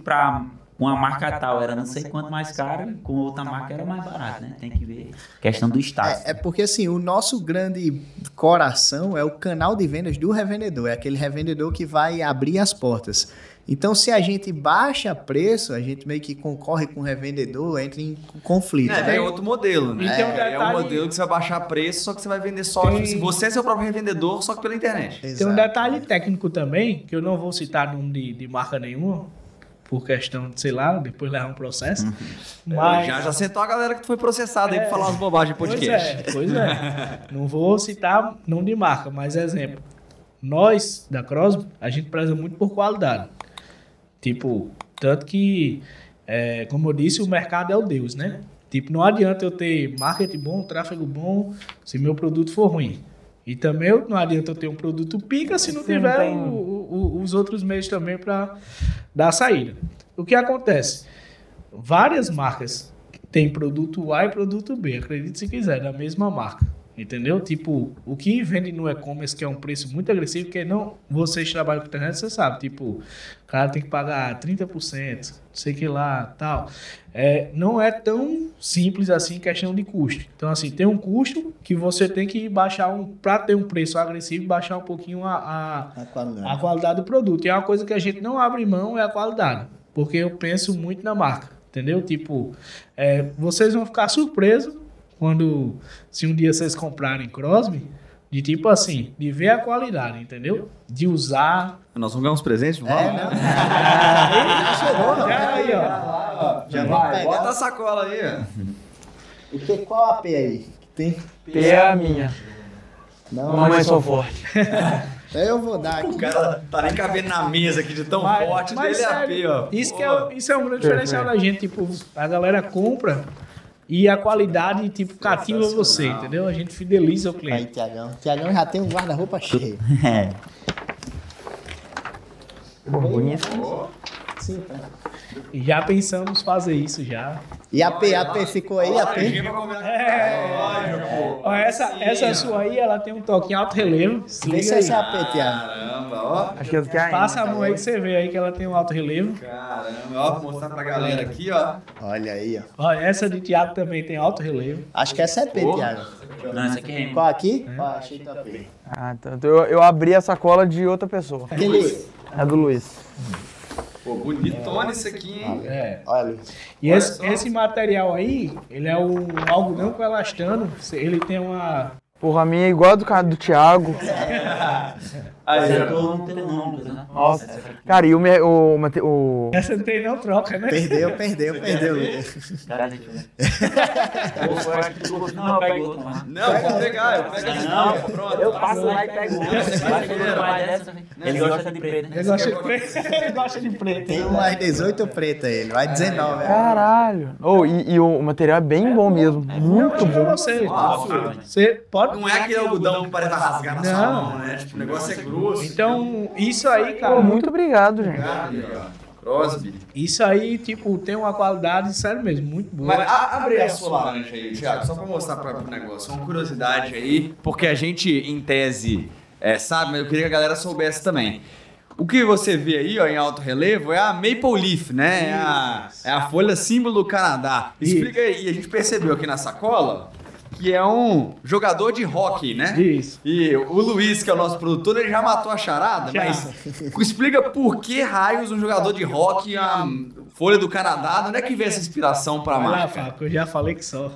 pra uma marca tal era não sei quanto mais cara, com outra marca era mais barato, né? Tem que ver. Questão do status. É, é porque assim, o nosso grande coração é o canal de vendas do revendedor, é aquele revendedor que vai abrir as portas. Então, se a gente baixa preço, a gente meio que concorre com o revendedor, entra em conflito. É, né? é outro modelo, né? E tem um É, é um modelo que você vai baixar preço, só que você vai vender só. Tem- assim, você é seu próprio revendedor, só que pela internet. Tem um Exato. detalhe técnico também, que eu não vou citar nome de, de marca nenhuma, por questão de, sei lá, depois levar um processo. Mas, Já, já sentou a galera que foi processada aí pra falar umas bobagens de podcast. Pois é, pois é. Não vou citar nome de marca, mas exemplo. Nós, da Crosby, a gente preza muito por qualidade. Tipo, tanto que, é, como eu disse, o mercado é o Deus, né? Tipo, não adianta eu ter marketing bom, tráfego bom, se meu produto for ruim. E também não adianta eu ter um produto pica se não não tiver tem- o- o- os outros meios também para dar saída. O que acontece? Várias marcas têm produto A e produto B, acredite se quiser, da mesma marca. Entendeu? Tipo, o que vende no e-commerce, que é um preço muito agressivo, que não vocês trabalham com internet, você sabe. Tipo, o cara tem que pagar 30%, não sei que lá, tal. É, não é tão simples assim questão de custo. Então, assim, tem um custo que você tem que baixar um. Para ter um preço agressivo, baixar um pouquinho a- a, A qualidade. a qualidade do produto. E é uma coisa que a gente não abre mão é a qualidade. Porque eu penso muito na marca. Entendeu? Tipo, é, vocês vão ficar surpresos quando, se um dia vocês comprarem Crosby, de tipo assim, de ver a qualidade, entendeu? De usar. Nós vamos ganhar uns presentes, não É, vamos? não. Já aí, ó. Já vai. Bota a sacola aí, ó. O que, qual AP aí? que Tem? P é a minha. Não, Mamãe sou forte. eu vou dar aqui. O cara tá nem cabendo na mesa aqui de tão Mas- forte mas dele é sério, AP, ó. Isso, que é, o- isso é um grande diferencial da gente. Tipo, a galera compra e a qualidade, tipo, cativa você, entendeu? A gente fideliza o Aí, cliente. Tiagão. Tiagão já tem um guarda-roupa cheio. É. Pô, bonito. Sim, tá. Já pensamos fazer isso já. E a AP, AP ficou aí, AP? Ó, essa, essa sua aí, ela tem um toque em alto relevo. Se Vê se liga é. AP, Tiago. Caramba, ó. Acho que é que Passa a mão aí que você vê aí que ela tem um alto relevo. Caramba, ó. Vou mostrar pra galera aqui, ó. Olha aí, ó. Ó, essa de Thiago também tem alto relevo. Acho que essa é AP, Tiago. Não, essa aqui é. Qual aqui? Ó, achei teu AP. Ah, então eu, eu abri a sacola de outra pessoa. Aquele... É do Luiz. Pô, bonitona isso aqui, hein? É. Olha. E esse, esse material aí, ele é um algodão com elastano. Ele tem uma. Porra, a minha é igual a do, ca- do Thiago. Aí, Essa ó. não tem nome, né? Nossa. Cara, e o, me- o, mate- o, Essa não tem não troca, né? Perdeu, perdeu, perdeu. Cara, deixa eu ver. Ou foi aqui do- Não, eu outro. Não, vou pegar, eu vou pegar. Não, pronto. Eu passo lá e pego outro. Né? Ele gosta de preto, né? Ele gosta de preto. Ele gosta de preto. Tem um mais 18 preta ele, vai 19. né? Caralho. Oh, e, e o material é bem bom mesmo. Muito bom. você. Nossa. Você pode. Não é aquele algodão que parece rasgar na sua Não. mão, né? Tipo, o negócio é grosso. Então, isso aí, cara. muito obrigado, gente. Ó. Crosby. Isso aí, tipo, tem uma qualidade, sério mesmo, muito boa. Mas a- abre a sua laranja aí, Thiago, só pra mostrar pra, pro negócio. Uma curiosidade aí, porque a gente, em tese, é, sabe, mas eu queria que a galera soubesse também. O que você vê aí, ó, em alto relevo, é a Maple Leaf, né? É a, é a folha símbolo do Canadá. Explica aí, e a gente percebeu aqui na sacola que é um jogador de hockey, né? Isso. E o Luiz, que é o nosso produtor, ele já matou a charada, Já. mas explica por que raios um jogador de hockey, a folha do Canadá, de onde é que vem essa inspiração pra Vai lá, marca? Fábio, que eu já falei que só.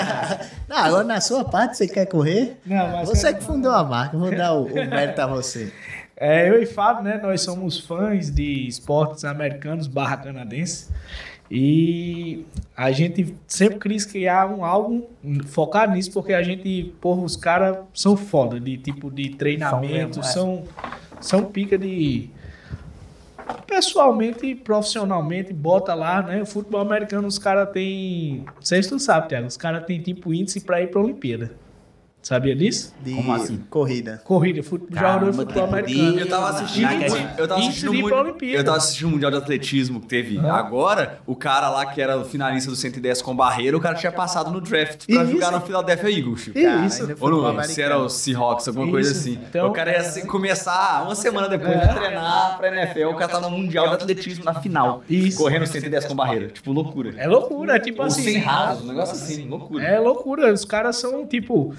Não, agora na sua parte você quer correr? Não, mas Você que fundou a marca, vou dar o, o mérito a você. É, eu e Fábio, né? Nós somos fãs de esportes americanos barra canadenses. E a gente sempre quis criar um álbum focado nisso, porque a gente, porra, os caras são foda de tipo de treinamento, São mesmo, são, pica de. Pessoalmente e profissionalmente, bota lá, né? O futebol americano, os caras têm. Não sei se tu sabe, Thiago, os caras têm tipo índice pra ir pra Olimpíada. Sabia disso? De Como assim? corrida. Corrida, futebol, Caramba, jogador de futebol americano. Eu tava assistindo, eu tava assistindo muito, eu tava assistindo o Mundial de Atletismo que teve agora, o cara lá que era o finalista do 110 com barreira, o cara tinha passado no draft pra Isso. jogar no Philadelphia Eagles. Tipo. Ih, Isso. Ou no, se era o Seahawks, alguma coisa Isso. assim. Então- o cara ia assim, começar uma semana depois É. de treinar pra NFL, o cara tá no Mundial de Atletismo na final. Isso. Correndo 110 com barreira. Tipo, loucura. É loucura, tipo Ou assim. sem raso, um negócio assim, loucura. É loucura. Os caras são, tipo,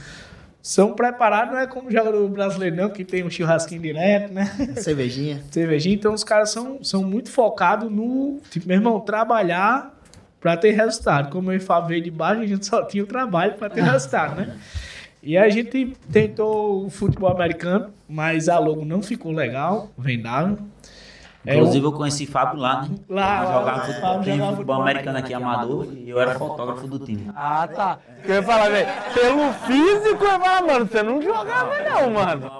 são preparados, não é como jogador brasileiro, não, que tem um churrasquinho direto, né? Cervejinha. Cervejinha. Então os caras são, são muito focados no, tipo, meu irmão, trabalhar pra ter resultado. Como eu falei de baixo, a gente só tinha o trabalho pra ter resultado, né? E a gente tentou o futebol americano, mas a logo não ficou legal, vendável. É, Inclusive, eu conheci Fábio lá, né? Lá, lá, jogava lá, futebol, Fábio tem jogava futebol americano aqui amador e eu era fotógrafo do time. Ah, tá. Eu ia falar, velho, pelo físico, eu ia falar, mano, você não jogava não, mano.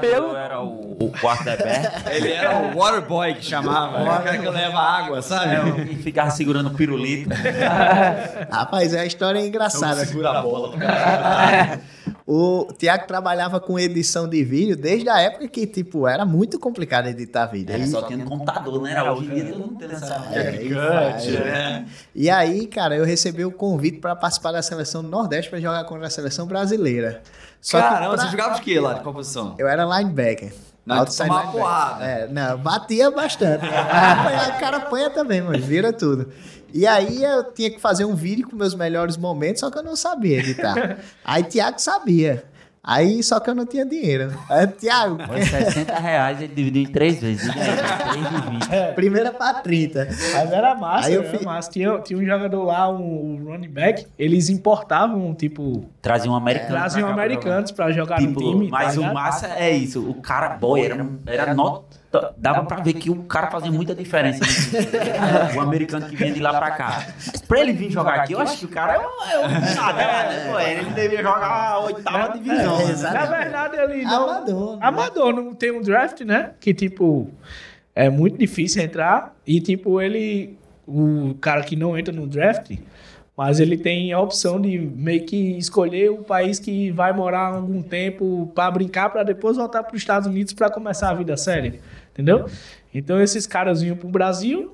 Pelo- Eu era o, o pé Ele era o waterboy que chamava, o cara que leva água, sabe? e ficava segurando o pirulito. Rapaz, a história é engraçada. Segura a bola. O Tiago trabalhava com edição de vídeo desde a época que, tipo, era muito complicado editar vídeo. Era E- só tinha no computador, né? Era hoje em dia todo mundo tem essa. É, e faz, né? E aí, cara, eu recebi o convite para participar da seleção do Nordeste para jogar contra a seleção brasileira. Só que Caramba, pra- você jogava de quê lá? De qual posição? Eu era linebacker. Não, Outside tomava porrada. É, não, batia bastante. O cara apanha também, mano, vira tudo. E aí eu tinha que fazer um vídeo com meus melhores momentos, só que eu não sabia editar. Aí Tiago sabia. Aí só que eu não tinha dinheiro. Aí, Tiago, Foi 60 reais, ele dividiu em três vezes. Diga aí, 3 de 20. primeira pra 30. Mas era massa, Aí eu era fi- massa. Tinha, tinha um jogador lá, um, um running back, eles importavam, tipo, Trazia um americano. traziam pra cá pra americanos pra jogar Tipo, no time. mas tá o massa é isso. O cara boy era, um- era nota. Dava pra ver que o cara fazia muita diferença. o americano que vinha de lá pra cá. Mas pra ele vir jogar aqui, eu acho que o cara é um. É um nada, né, pô? Ele devia jogar a oitava divisão. É, né? exato. Na verdade, ele não. Amador, né? Amador, não tem um draft, né? Que, tipo, é muito difícil entrar. E, tipo, ele. O cara que não entra no draft. Mas ele tem a opção de meio que escolher o país que vai morar algum tempo pra brincar, pra depois voltar pros Estados Unidos pra começar a vida séria. Entendeu? Então esses caras vinham pro Brasil,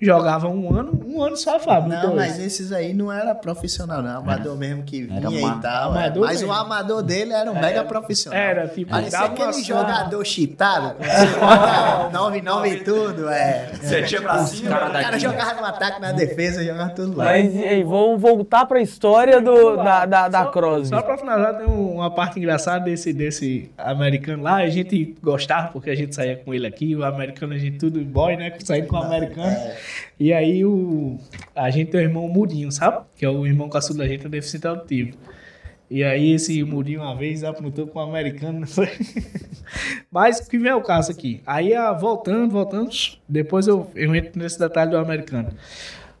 jogavam um ano, um ano só, Fábio. Não, dois. mas esses aí não era profissional, não. Amador mesmo que vinha Era e tal. é. amador Mas o mesmo. amador dele era um mega profissional. Era, tipo, Parecia dava aquele uma jogador cheatado. com 50, 9 9 e tudo, é. Você tinha pra cima. caras O cara daqui. jogava no ataque, na defesa, jogava tudo lá. Mas e aí, vamos voltar pra história do, da, da, da Só- Crosby. Só pra finalizar, tem um- uma parte engraçada desse, desse americano lá. A gente gostava porque a gente saía com ele aqui. O americano, a gente tudo boy, né? Saindo com o americano. E aí o, a gente tem o irmão Murinho, sabe? Que é o irmão caçudo da gente, é deficiente auditivo. E aí esse Murinho uma vez aprontou com o americano. não foi? Mas que vem o caso aqui. Aí ah, voltando, voltando, depois eu, eu entro nesse detalhe do americano.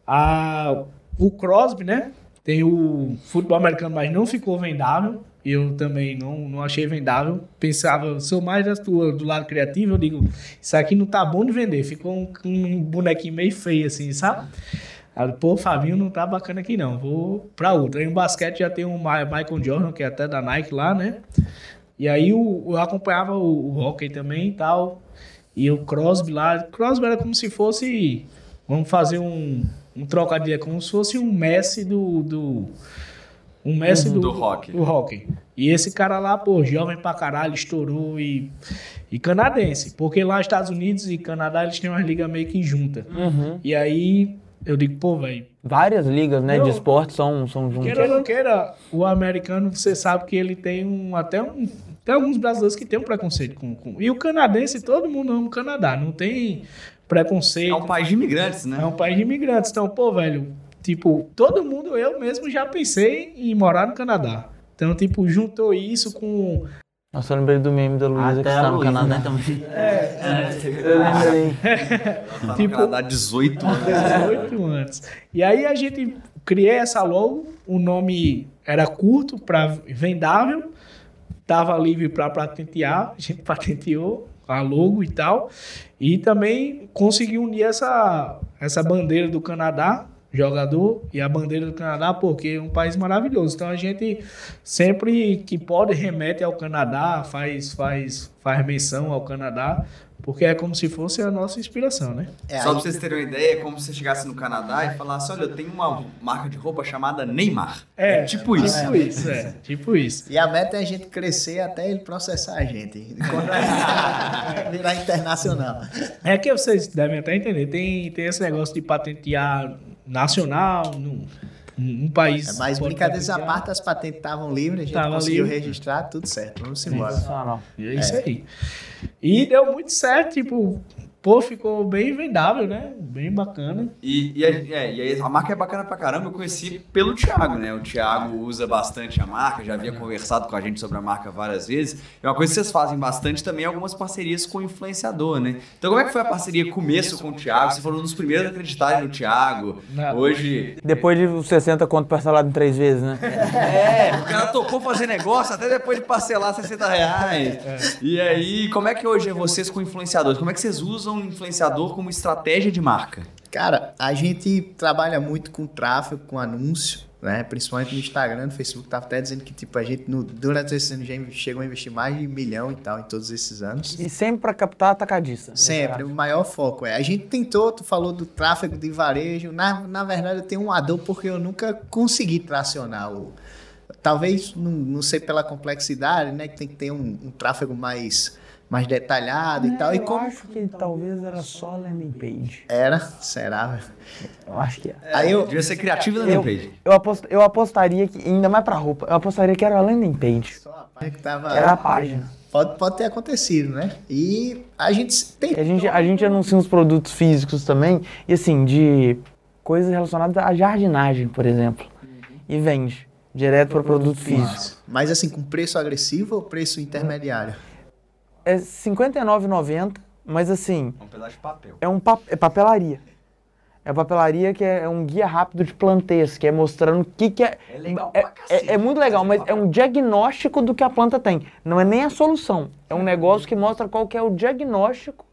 Ah, o Crosby, né? Tem o futebol americano, mas não ficou vendável. Eu também não, não achei vendável. Pensava, eu sou mais da tua, do lado criativo. Eu digo, isso aqui não tá bom de vender. Ficou um, um bonequinho meio feio, assim, sabe? Aí, pô, Fabinho não tá bacana aqui não. Vou pra outra. Aí no basquete já tem o Ma- Michael Jordan, que é até da Nike lá, né? E aí o, eu acompanhava o, o hockey também e tal. E o Crosby lá. Crosby era como se fosse. Vamos fazer um, um trocadilho, é como se fosse um Messi do. do um Messi do, Do hockey. do hockey. E esse cara lá, pô, jovem pra caralho, estourou e. E canadense. Porque lá nos Estados Unidos e Canadá eles têm uma liga meio que junta. Uhum. E aí eu digo, pô, velho, Várias ligas, né, Eu- de esporte são, são juntas. Queira ou não queira, o americano, você sabe que ele tem um, até um. Tem alguns brasileiros que têm um preconceito com, com. E o canadense, todo mundo ama o Canadá, não tem preconceito. É um país de imigrantes, né? É um país de imigrantes. Então, pô, velho, tipo, todo mundo, eu mesmo já pensei em morar no Canadá. Então, tipo, juntou isso com Nossa, eu lembrei do meme da Luísa que está no Luísa, Canadá. né, também. Eu lembrei. Tá Tipo- no Canadá 18 anos. 18 anos. E aí a gente criei essa logo, o nome era curto para vendável, tava livre para patentear, a gente patenteou a logo e tal, e também consegui unir essa, essa bandeira do Canadá, jogador, e a bandeira do Canadá, porque é um país maravilhoso. Então a gente sempre que pode remete ao Canadá, faz, faz, faz menção ao Canadá, porque é como se fosse a nossa inspiração, né? É, Só pra vocês terem uma ideia, é como se você chegasse no Canadá e falasse, olha, eu tenho uma marca de roupa chamada Neymar. É, tipo isso. Tipo isso, é. Tipo isso. E a meta é a gente crescer até ele processar a gente. Quando a gente virar internacional. É que vocês devem até entender. Tem, tem esse negócio de patentear nacional num, num país. É, mas brincadeiras à parte, as patentes estavam livres, a gente Tava conseguiu livre. registrar, tudo certo. Vamos embora. Sensacional. E é isso aí. E deu muito certo, tipo, pô, ficou bem vendável, né? Bem bacana. E, e, a, é, e aí a marca é bacana pra caramba, eu conheci pelo Thiago, né? O Thiago usa bastante a marca, já havia conversado com a gente sobre a marca várias vezes. E uma coisa que vocês fazem bastante também é algumas parcerias com o influenciador, né? Então como é que foi a parceria começo com o Thiago? Você falou um dos primeiros a acreditarem no Thiago. Hoje. Depois de os 60 conto parcelado em três vezes, né? É, o cara topou fazer negócio até depois de parcelar 60 reais. E aí, como é que hoje é vocês com influenciadores? Como é que vocês usam o influenciador como estratégia de marca? Cara, a gente trabalha muito com tráfego, com anúncio, né? Principalmente no Instagram, no Facebook. Tava até dizendo que, tipo, a gente, no, durante esse ano, já chegou a investir mais de um milhão e tal em todos esses anos. E sempre pra captar atacadista. Sempre, o maior foco é. A gente tentou, tu falou do tráfego de varejo. Na, na verdade, eu tenho um ador porque eu nunca consegui tracionar o. Talvez, não, não sei pela complexidade, né? Que tem que ter um, um tráfego mais, mais detalhado e tal. E eu como. acho que talvez era só landing page. Era? Será? Eu acho que é. Aí eu. Devia ser criativo na Eu, page. eu, apost, eu apostaria que, ainda mais pra roupa, eu apostaria que era a landing page. Só a página que tava. Era a página. Pode, pode ter acontecido, né? E a gente tem. A gente, a gente anuncia uns produtos físicos também, e assim, de coisas relacionadas à jardinagem, por exemplo. E vende direto para produto físico. Mas assim, com preço agressivo ou preço intermediário? É R$ 59,90, mas assim, Um pedaço de papel. é um pa- é papelaria. É papelaria que é um guia rápido de planteias, que é mostrando o que, que é. É legal é, pra cacete é, é muito legal, mas é um diagnóstico do que a planta tem. Não é nem a solução. É um negócio que mostra qual que é o diagnóstico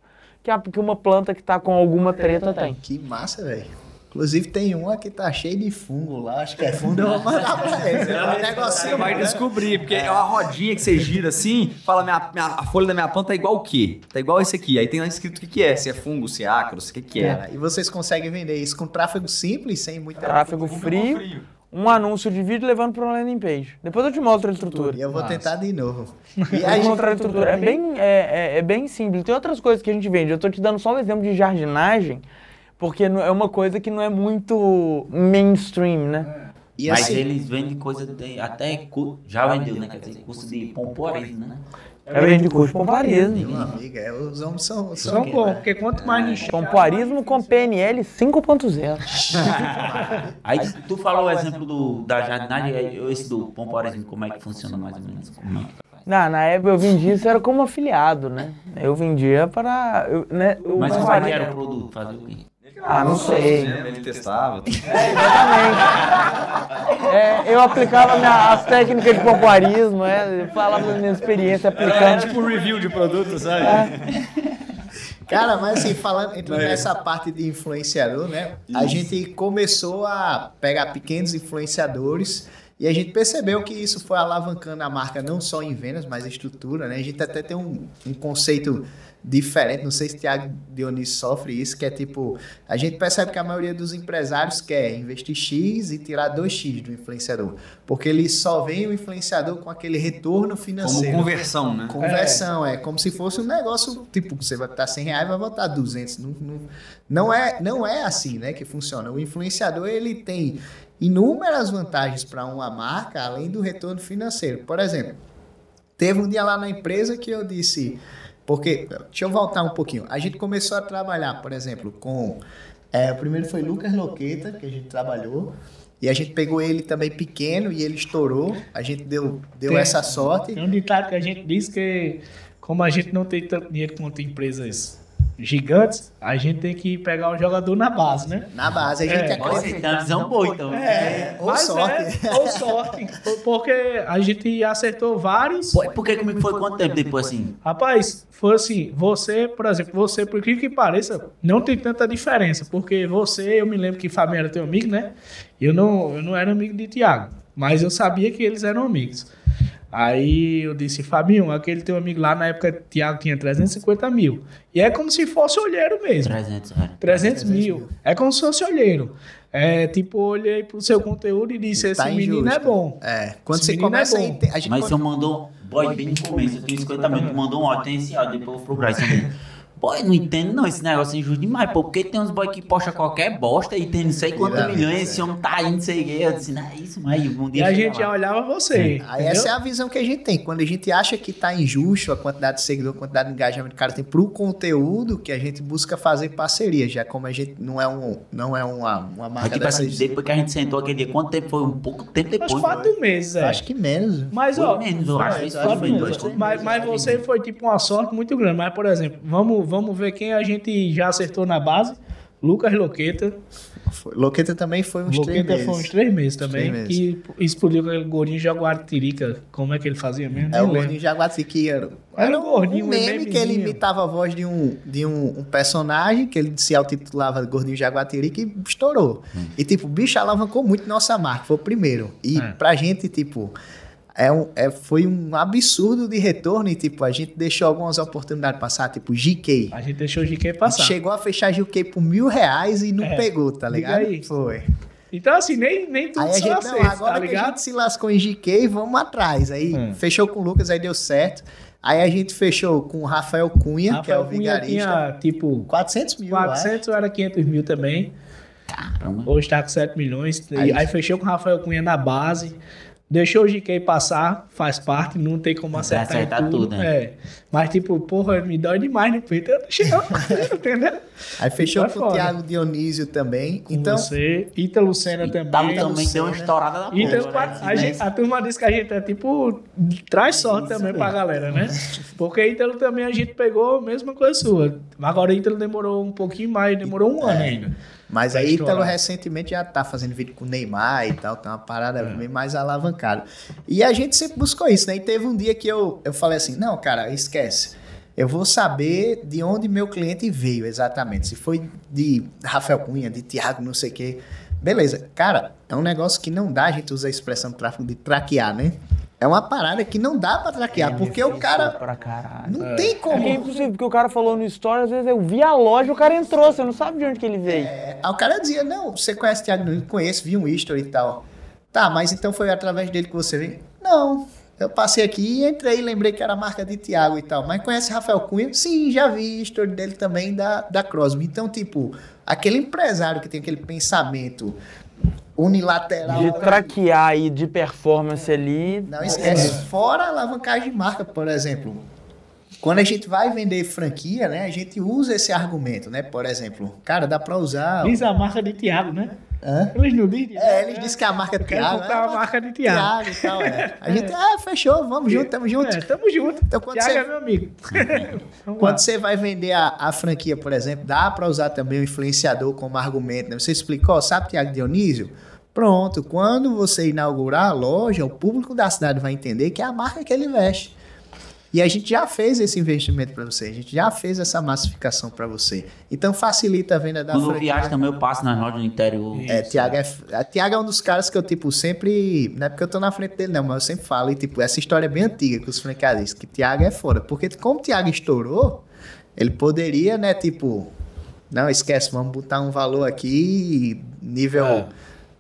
que, a- que uma planta que está com alguma treta tem. Que massa, velho. Inclusive tem uma que tá cheia de fungo lá, acho que é fungo, eu vou mandar pra eles. É um Você negocinho, vai né? descobrir, porque é uma rodinha que você gira assim, fala, minha, minha- a folha da minha planta tá igual o quê? Tá igual esse aqui. Aí tem lá escrito o que, que é, se é fungo, se é ácaro, se o que, que é. Cara, e vocês conseguem vender isso com tráfego simples, sem muita... Tráfego frio, um anúncio de vídeo levando para uma landing page. Depois eu te mostro a estrutura. E eu vou tentar de novo. E Eu a vou gente... mostrar a estrutura. É bem, é, é- é bem simples. Tem outras coisas que a gente vende. Eu tô te dando só um exemplo de jardinagem, porque não- é uma coisa que não é muito mainstream, né? E Mas assim, eles vendem coisa de, até cu- já vendeu, né? Quer dizer, curso de pompoarismo, né? Eu vendo curso de pompoarismo. meu amigo, é, os homens são... são São bom, né? porque quanto mais nicho. Pompoarismo com PNL 5.0. Aí tu falou o exemplo do, da jardinagem, aí esse do pompoarismo, como é que funciona mais ou menos? Como é que faz? Na, na época eu vendia isso era como afiliado, né? Eu vendia para. eu, né, eu Mas é que era o produto? Fazer o quê? Ah, não sei. Ele testava. É, eu aplicava minha- as técnicas de pompoarismo, é, eu falava da minha experiência aplicando. tipo review de produto, sabe? Cara, mas assim, falando entrando nessa parte de influenciador, né? A gente começou a pegar pequenos influenciadores e a gente percebeu que isso foi alavancando a marca não só em vendas, mas em estrutura, né? A gente até tem um, um conceito diferente, não sei se o Thiago Dionísio sofre isso, que é tipo, a gente percebe que a maioria dos empresários quer investir X e tirar 2X do influenciador, porque ele só vê o influenciador com aquele retorno Como financeiro. conversão, né? Conversão, é. como se fosse um negócio, tipo, você vai botar 100 reais vai botar 200. Não, não, não, é, não é assim, né, que funciona. O influenciador, ele tem inúmeras vantagens para uma marca, além do retorno financeiro. Por exemplo, teve um dia lá na empresa que eu disse, porque, deixa eu voltar um pouquinho. A gente começou a trabalhar, por exemplo, com, é, o primeiro foi Lucas Loqueta, que a gente trabalhou, E a gente pegou ele também pequeno e ele estourou. A gente deu, deu Tem- essa sorte. Tem um ditado que a gente diz que, como a gente não tem tanto dinheiro quanto empresas gigantes, a gente tem que pegar o jogador na base, né? Na base, a gente É, uma visão boa, então. É, ou mas sorte. É, ou sorte. Porque a gente acertou vários. Pô, Por que comigo foi quanto tempo depois assim? Rapaz, foi assim, você, por exemplo, você, por incrível que pareça, não tem tanta diferença, porque você, eu me lembro que Fabinho era teu amigo, né? Eu não, eu não era amigo de Tiago, mas eu sabia que eles eram amigos. Aí eu disse, Fabinho, aquele teu amigo lá, na época, Tiago tinha 350 mil. E é como se fosse olheiro mesmo. 300, velho. 300 mil. É como se fosse olheiro. É, tipo, olhei pro seu conteúdo e disse, esse Tá menino injusto. é bom. É, quando Esse você menino começa é a bom. a gente Mas você mandou, boy, bem no começo, eu tenho 50 mil, tu mandou um áudio, tem esse áudio, depois eu vou procurar isso aí. Boy, não entendo não, esse negócio é injusto demais, pô, porque tem uns boy que postam qualquer bosta e tem não sei quantos milhões, esse homem tá aí, não sei o que, eu disse, não é isso, mas um E dia a chega gente já lá. olhava você. Aí essa é a visão que a gente tem. Quando a gente acha que tá injusto a quantidade de seguidor, a quantidade de engajamento que o cara tem pro conteúdo, que a gente busca fazer parceria, já como a gente não é um não é uma, uma Mas marca tipo assim, depois que a gente sentou aquele dia, quanto tempo foi? Um pouco tempo Uns depois. quatro meses, é. Acho que menos. Mas, Foi ó, menos, eu acho. Isso quatro foi dois, três mas, mas você foi tipo uma sorte muito grande. Mas, por exemplo, vamos, vamos ver quem a gente já acertou na base. Lucas Loqueta. Loqueta também foi uns três Loqueta meses. foi uns três meses também. Três Que explodiu com aquele gordinho Jaguatirica. Como é que ele fazia mesmo? É Nem o lembro. gordinho Jaguati que era, Era era um gordinho, um um meme que ele imitava a voz de um, de um, um personagem que ele se autotitulava Gordinho Jaguatiri que estourou. E tipo, o bicho alavancou muito nossa marca, foi o primeiro. E É. pra gente, tipo, é um, é, foi um absurdo de retorno e tipo, a gente deixou algumas oportunidades passar, tipo, GK. A gente deixou o GK A gente passar. chegou a fechar GK por mil reais e não É. pegou, tá ligado? aí. Foi. Então, assim, nem, nem tudo Aí a gente, não, aceitos, agora tá que a gente se lascou em GK, vamos atrás. Aí Hum. fechou com o Lucas, aí deu certo. Aí a gente fechou com o Rafael Cunha, que é Rafael o Cunha vigarista. tinha, tipo, 400 mil, eu acho. 400 ou era 500 mil também. Caramba. Hoje tá com 7 milhões. Aí- Aí, fechou com o Rafael Cunha na base. Deixou o GK passar, faz parte, não tem como acertar, acertar tudo. tudo, né? É. Mas, tipo, porra, me dói demais no peito. Eu deixei, entendeu? Aí fechou Foi com o. Thiago Dionísio também. Com então, você, Ítalo Senna também. Tamo Ítalo também deu uma estourada da Ítalo, porra, quatro- né? a, gente- a turma diz que a gente é tipo. Traz sorte também pra galera, né? Porque Ítalo também a gente pegou a mesma coisa sua. Agora Ítalo demorou um pouquinho mais, demorou um ano ainda. Mas aí Ítalo recentemente já tá fazendo vídeo com o Neymar e tal, tá uma parada bem mais alavancada. E a gente sempre buscou isso, né? E teve um dia que eu, eu falei assim: não, cara, esquece. Eu vou saber de onde meu cliente veio exatamente. Se foi de Rafael Cunha, de Thiago, não sei o quê. Beleza. Cara, é um negócio que não dá, a gente usa a expressão tráfego de traquear, né? É uma parada que não dá pra traquear, porque o cara Pra caralho. não tem É como. que é impossível, porque o cara falou no story, às vezes eu vi a loja, o cara entrou, você não sabe de onde que ele veio. Aí o cara dizia, não, você conhece o Thiago Nunes? Conheço, vi um history e tal. Tá, mas então foi através dele que você veio? Não, eu passei aqui e entrei e lembrei que era a marca de Thiago e tal. Mas conhece Rafael Cunha? Sim, já vi history dele também da, da Crosby. Então, tipo, aquele empresário que tem aquele pensamento unilateral... De traquear e de performance ali. Não esquece. Fora a alavancagem de marca, por exemplo. Quando a gente vai vender franquia, né? A gente usa esse argumento, né? Por exemplo, cara, dá pra usar... Diz a marca de Thiago, né? Hã? Eles não dizem? É, eles dizem que a marca é quero Thiago. comprar é, a marca de Thiago. Thiago e tal, é. A gente, ah, fechou, vamos junto, tamo junto. É, tamo junto. Então, quando Thiago você- é meu amigo. Quando você vai vender a, a franquia, por exemplo, dá pra usar também o influenciador como argumento, né? Você explicou, sabe, Thiago Dionísio? Pronto, quando você inaugurar a loja, o público da cidade vai entender que é a marca que ele veste. E a gente já fez esse investimento para você, a gente já fez essa massificação para você. Então facilita a venda da Quando eu viajo também, eu passo nas lojas do interior. É, Tiago é, a Tiago é um dos caras que eu, tipo, sempre. Não é porque eu tô na frente dele, não, mas eu sempre falo. E, tipo, essa história é bem antiga com os franqueadistas, que Tiago é foda. Porque, como o Tiago estourou, ele poderia, né, tipo. Não, esquece, vamos botar um valor aqui, nível. É.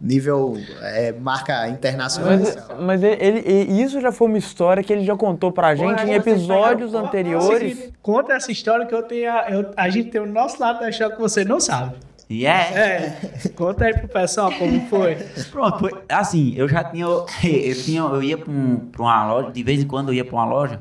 Nível é, marca internacional. Mas, mas ele, ele- e isso já foi uma história que ele já contou pra gente em episódios anteriores. Seguinte, Conta essa história que eu tenho. a- eu- a gente tem o nosso lado da história que você não sabe. E é. É. Conta aí pro pessoal como foi. Pronto, foi assim, eu já tinha. Eu, tinha, eu ia pra, um- pra uma loja, de vez em quando eu ia pra uma loja.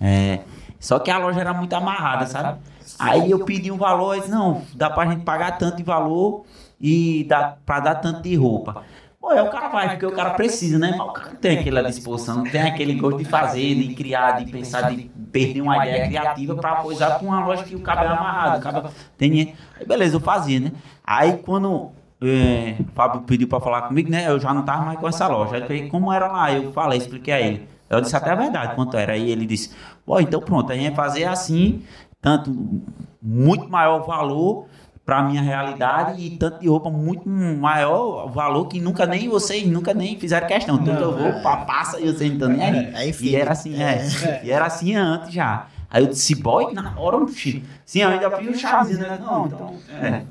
é, só que a loja era muito amarrada, sabe? Aí eu pedi um valor, disse, não, dá pra gente pagar tanto de valor e dá pra dar tanto de roupa. Pô, é o cara vai, porque o cara precisa, né? Mas o cara tem aquela disposição, não tem aquele gosto de fazer, de criar, de pensar, de perder uma ideia criativa pra coisar com uma loja que o cabo é amarrado. O cabo tem... Aí beleza, eu fazia, né? Aí quando é, o Fábio pediu pra falar comigo, né? Eu já não tava mais com essa loja. Aí falei, como era lá? Eu falei, expliquei a ele. Eu disse até a verdade quanto era. Aí ele disse, pô, então pronto, a gente vai fazer assim, tanto muito maior valor para minha realidade e tanto de roupa muito maior valor que nunca nem vocês nunca nem fizeram questão. Então eu vou, pá, passa e vocês não estão nem aí. É. E era assim, é. E era assim antes já. Aí eu disse, boy, na hora, oxi. Sim, eu ainda fiz um chazinho, né? Não, então, é.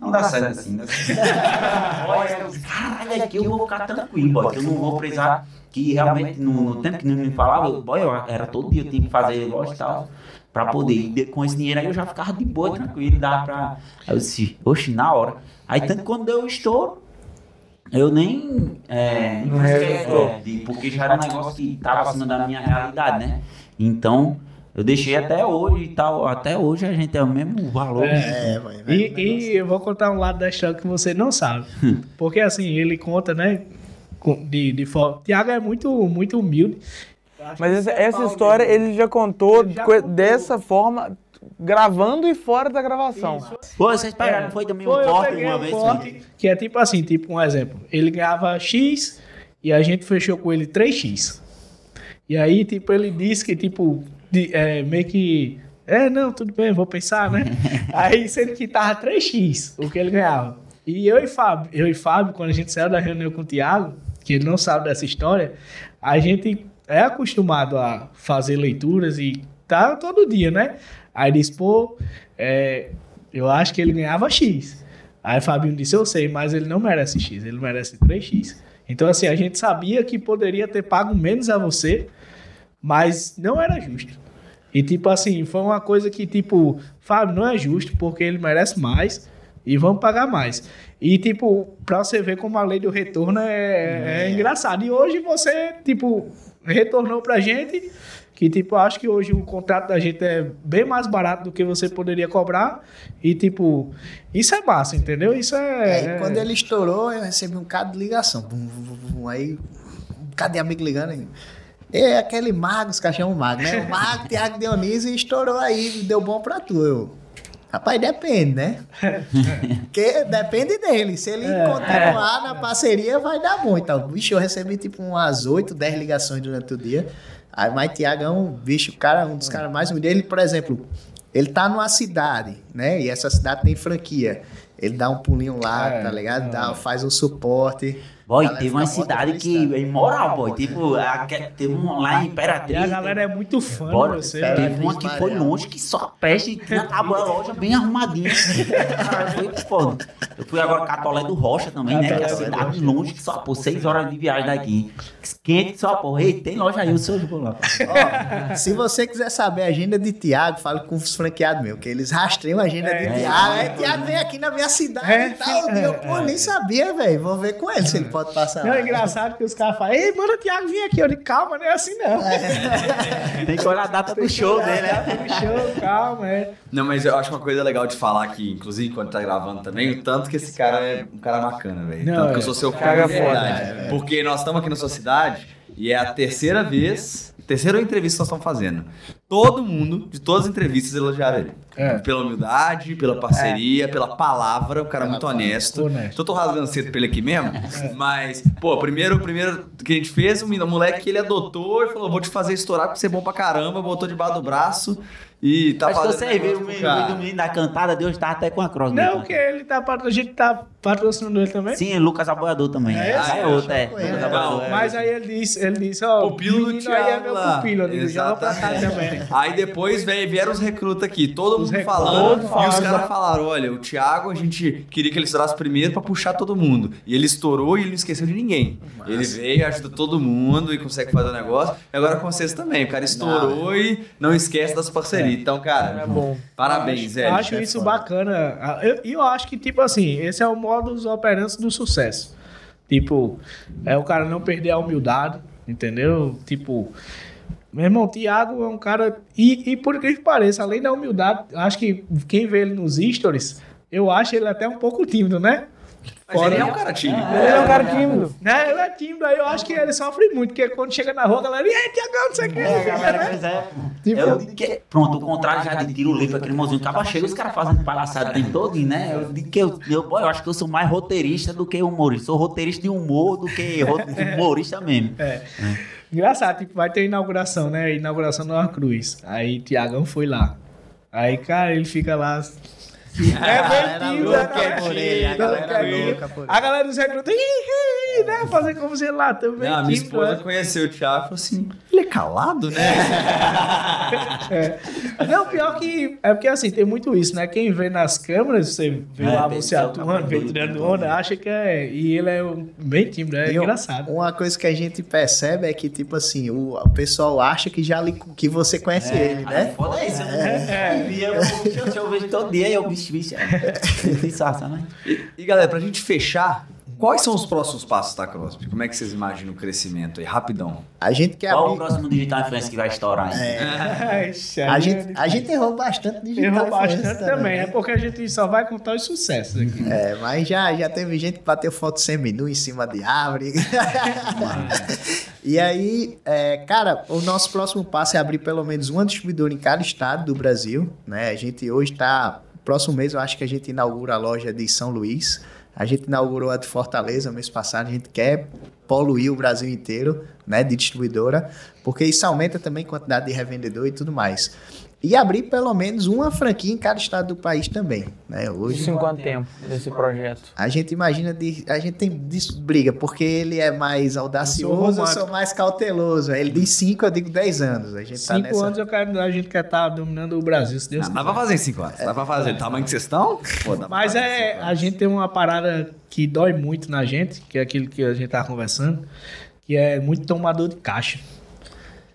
Não dá certo assim. Né? Olha, caralho, aqui eu vou ficar tranquilo, boy, que eu não vou precisar. Que realmente, no, no tempo que não me falava, boy, eu, era todo dia eu tinha que fazer loja e tal pra poder. E com esse dinheiro aí eu já ficava de boa, tranquilo, dava pra. Aí eu disse, oxe, na hora. Aí tanto que quando deu o estouro, eu nem. É, Não é, de- porque já era um negócio que tava acima da minha realidade, né? Então, eu deixei até hoje e tal. Até hoje a gente é o mesmo valor. É, vai, vai. E, e eu vou contar um lado da história que você não sabe. Porque assim, ele conta, né? De, de forma. Tiago é muito, muito humilde. Mas essa, essa história ele já contou Ele já co- contou. dessa forma, gravando e fora da gravação. Pô, vocês pegaram, foi também um Foi, corte uma um vez? corte, que é tipo assim, tipo um exemplo. Ele ganhava X e a gente fechou com ele 3X. E aí, tipo, ele disse que, tipo, de- é, meio que. É, não, tudo bem, vou pensar, né? aí, sendo que tava 3X o que ele ganhava. E eu e Fábio, eu e Fábio, quando a gente saiu da reunião com o Thiago, que ele não sabe dessa história, a gente é acostumado a fazer leituras e tá todo dia, né? Aí disse, pô, é, eu acho que ele ganhava X. Aí Fabinho disse, eu sei, mas ele não merece X, ele merece 3X. Então, assim, a gente sabia que poderia ter pago menos a você, mas não era justo. E, tipo assim, foi uma coisa que, tipo, Fábio, não é justo, porque ele merece mais e vamos pagar mais. E, tipo, pra você ver como a lei do retorno é, é engraçado. E hoje você, tipo, retornou pra gente que, tipo, acho que hoje o contrato da gente é bem mais barato do que você poderia cobrar. E, tipo, isso é massa, entendeu? Isso é. É, e quando ele estourou, eu recebi um bocado de ligação. Bum, bum, bum, aí, um bocado de amigo ligando aí. É aquele mago, os chamam mago, né? O mago, Thiago Dionísio, estourou aí, deu bom pra tu. Eu, rapaz, depende, né? Porque depende dele. Se ele continuar na parceria, vai dar bom. Então, bicho, eu recebi tipo umas 8, 10 ligações durante o dia. Aí, mas Thiago é um bicho, cara, um dos caras mais humildes. Ele, por exemplo, ele tá numa cidade, né? E essa cidade tem franquia. Ele dá um pulinho lá, É, tá ligado? Dá, faz um suporte. Boy, Galera teve uma cidade que é imoral, boy. Tipo, a- teve um lá em Imperatriz. A galera é muito fã de você. Imperatriz. né? Teve uma que foi longe, que só peste e tinha a loja bem arrumadinha. Foi foda. Eu fui agora Catolé do Rocha também, né? Que é a cidade longe, que só por seis horas de viagem daqui. Quente só, porra. Ei, tem loja aí, o seu vou lá. Ó, se você quiser saber a agenda de Thiago, fale com os franqueados meus, que eles rastreiam a agenda de É. Thiago. Aí Thiago vem aqui na minha cidade É, e tal. é, eu, pô, nem sabia, velho. Vou ver com ele se ele pode passar Não, é engraçado que os caras falam, ei, manda o Thiago vir aqui. Eu digo, calma, não é assim não. Tem que olhar a data do show dele, né? Tá show, calma, é. Não, mas eu acho uma coisa legal de falar aqui, inclusive quando tá gravando também, o tanto que esse cara é um cara bacana, velho. Tanto que é. eu sou seu fã Cara foda, verdade. Porque nós estamos aqui na sua cidade e é a terceira vez, terceira entrevista que nós estamos fazendo. Todo mundo, de todas as entrevistas, elogiaram ele. É. Pela humildade, pela parceria, pela palavra, o cara é muito honesto. Honesto. Então eu tô rasgando cedo pra ele aqui mesmo, mas, pô, primeiro, primeiro que a gente fez, o menino- o moleque que ele adotou e falou: vou te fazer estourar porque você é bom pra caramba, botou debaixo do braço e tá Acho que fazendo você viu o menino, da cantada de hoje tá até com a cross. Não, né? que ele tá a gente tá patrocinando ele também. Sim, Lucas Aboiador também. É Ah, é outro, é. É. Mas aí ele disse, ele disse, ó, o Pupilo do menino aí é meu pupilo. Digo, já vou pra cá também. Aí depois veio, vieram os recrutas aqui, todo Os mundo falando, e os caras falaram: olha, o Thiago, a gente queria que ele estourasse primeiro pra puxar todo mundo. E ele estourou e ele não esqueceu de ninguém. Ele veio, ajuda todo mundo e consegue fazer o negócio. E agora com vocês também. O cara estourou e não esquece das parcerias. Então, cara, É bom. parabéns, acho, velho. acho é isso foda. bacana. Ah, eu- E eu, acho que, tipo assim, esse é o modus operandi do sucesso. Tipo, é o cara não perder a humildade, entendeu? Tipo, meu irmão, Thiago é um cara. E, e por que pareça, além da humildade, acho que quem vê ele nos stories, eu acho ele até um pouco tímido, né? Mas ele é um cara tímido. Ele é um cara tímido. Né? Ele é tímido, aí eu acho que ele sofre muito, porque quando chega na rua, a galera, e aí, Tiagão, não sei o que. Pois é. Eu digo que, pronto, o contrário já de tiro livre, aquele mozinho acaba chega, os caras fazendo palhaçada o tempo todo, né? Eu que eu, eu, eu acho que eu sou mais roteirista do que humorista. Sou roteirista de humor do que humorista mesmo. É. Engraçado, tipo, vai ter inauguração, né? Inauguração numa cruz. Aí Tiagão foi lá. Aí, cara, ele fica lá. É galera bem tímido, louca a galera por ele, a tímida, galera quietinho. louca por ele. A galera dos recrutas, Né? Fazer como se ele lá também. Não, a minha tímido, esposa né? conheceu o Thiago e falou assim: ele é calado, né? É. Não, pior que. É porque assim, tem muito isso, né? Quem vê nas câmeras, você vê É, lá você atuando, vê tirando onda, né? acha que é. E ele é um- bem tímido, é E engraçado. Uma coisa que a gente percebe é que, tipo assim, o, o pessoal acha que já lhe- que você conhece ele, Aí né? Foda é isso, né? E eu, eu, eu vejo todo dia e eu, bicho, bicho, é. Né? E galera, pra gente fechar, quais são os próximos passos da Crosby? Como é que vocês imaginam o crescimento aí? Rapidão. A gente quer Qual o abrir. próximo digital influencer que vai estourar aí? Ixi, A gente, a gente errou bastante digital Errou bastante influencer também, é porque a gente só vai contar os sucessos aqui. É, mas já, já teve gente que bateu foto seminu em cima de árvore. e aí, é, cara, o nosso próximo passo é abrir pelo menos uma distribuidora em cada estado do Brasil. Né? A gente hoje está. Próximo mês eu acho que a gente inaugura a loja de São Luís. A gente inaugurou a de Fortaleza mês passado. A gente quer poluir o Brasil inteiro, né, de distribuidora, porque isso aumenta também a quantidade de revendedor e tudo mais. E abrir pelo menos uma franquia em cada estado do país também, né? Hoje Isso em quanto tempo, esse projeto? a gente imagina de. A gente tem disso briga, porque ele é mais audacioso, eu romântico. sou mais cauteloso. Ele diz 5, eu digo 10 anos. A gente tá Cinco nessa. anos eu quero, a gente quer estar dominando o Brasil, se Deus Ah, quiser. dá pra fazer em 5 anos. Dá pra fazer. O tamanho que vocês estão? Pô, Mas é, a gente tem uma parada que dói muito na gente, que é aquilo que a gente tava conversando, que é muito tomador de caixa.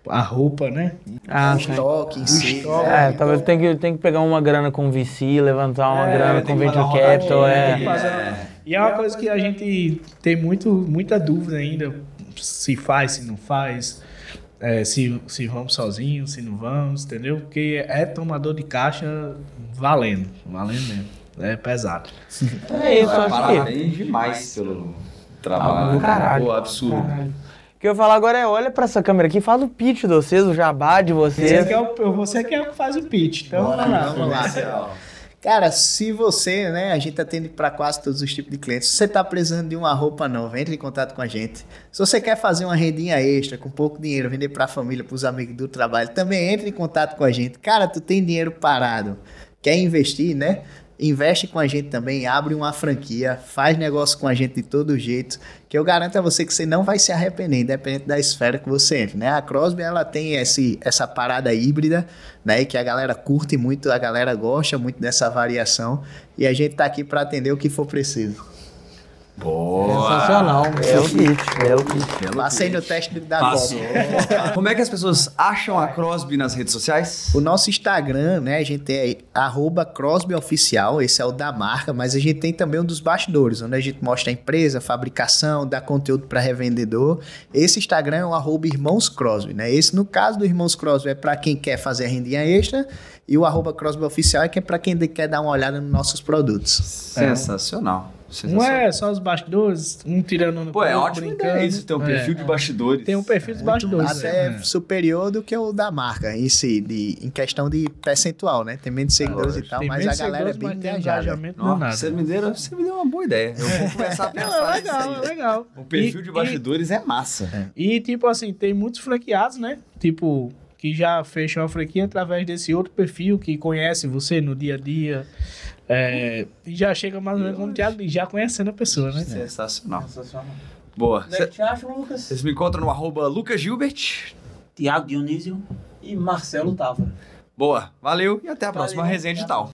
A roupa, né? Ah, o sim. estoque em si. estoque. É, talvez tem que, tem que pegar uma grana com VC, levantar uma É, grana com Venture Capital, é. E é uma coisa que a gente tem muito, muita dúvida ainda, se faz, se não faz, é, se, se vamos sozinhos, se não vamos, entendeu? Porque é tomador de caixa valendo, valendo mesmo. É pesado. É isso, acho que. Parabéns demais pelo trabalho. do caralho. Pô, absurdo. O que eu ia falar agora é: olha pra essa câmera aqui, faz o pitch de vocês, o jabá de Você vocês. que, é o, você que é faz o pitch. Então, Bora, vamos lá. vamos lá. Cara, se você, né, a gente atende para quase todos os tipos de clientes. Se você tá precisando de uma roupa nova, entre em contato com a gente. Se você quer fazer uma rendinha extra com pouco dinheiro, vender para a família, para os amigos do trabalho, também entre em contato com a gente. Cara, tu tem dinheiro parado, quer investir, né? Investe com a gente também, abre uma franquia, faz negócio com a gente de todo jeito, que eu garanto a você que você não vai se arrepender, independente da esfera que você entre, né? A Crosby, ela tem esse, essa parada híbrida, né? Que a galera curte muito, a galera gosta muito dessa variação, e a gente tá aqui para atender o que for preciso. Sensacional. É o pitch, é o pitch. Passei no teste da Passou. Como é que as pessoas acham a Crosby nas redes sociais? O nosso Instagram, né? A gente tem aí, arroba Crosby Oficial, esse é o da marca, mas a gente tem também um dos bastidores, onde a gente mostra a empresa, a fabricação, dá conteúdo para revendedor. Esse Instagram é o arroba Irmãos Crosby, né? Esse, no caso do Irmãos Crosby, é para quem quer fazer a rendinha extra, e o arroba Crosby Oficial é que é para quem quer dar uma olhada nos nossos produtos. Sensacional. Não é só os bastidores, um tirando no Pô, é ótimo brincando. ideia isso, ter um É. perfil de bastidores. Tem um perfil dos bastidores. Até é. superior do que o da marca em si, de, em questão de percentual, né? Tem menos seguidores e tal, Tem mas a galera é bem tem engajada. engajamento Nossa, você me, deu, você me deu uma boa ideia. Eu vou começar a Não, pensar é nisso legal, é legal. O perfil E- de bastidores é massa. E, tipo assim, tem muitos franqueados, né? Tipo, que já fecham a franquia através desse outro perfil, que conhece você no dia a dia. É, e já chega mais ou menos como diz, já conhecendo a pessoa, né? Sensacional. Boa. Onde é que te acha, Lucas? Vocês me encontram no arroba Lucas Gilbert. Tiago Dionísio. E Marcelo Távora. Boa, valeu e até a próxima Valeu. resenha digital.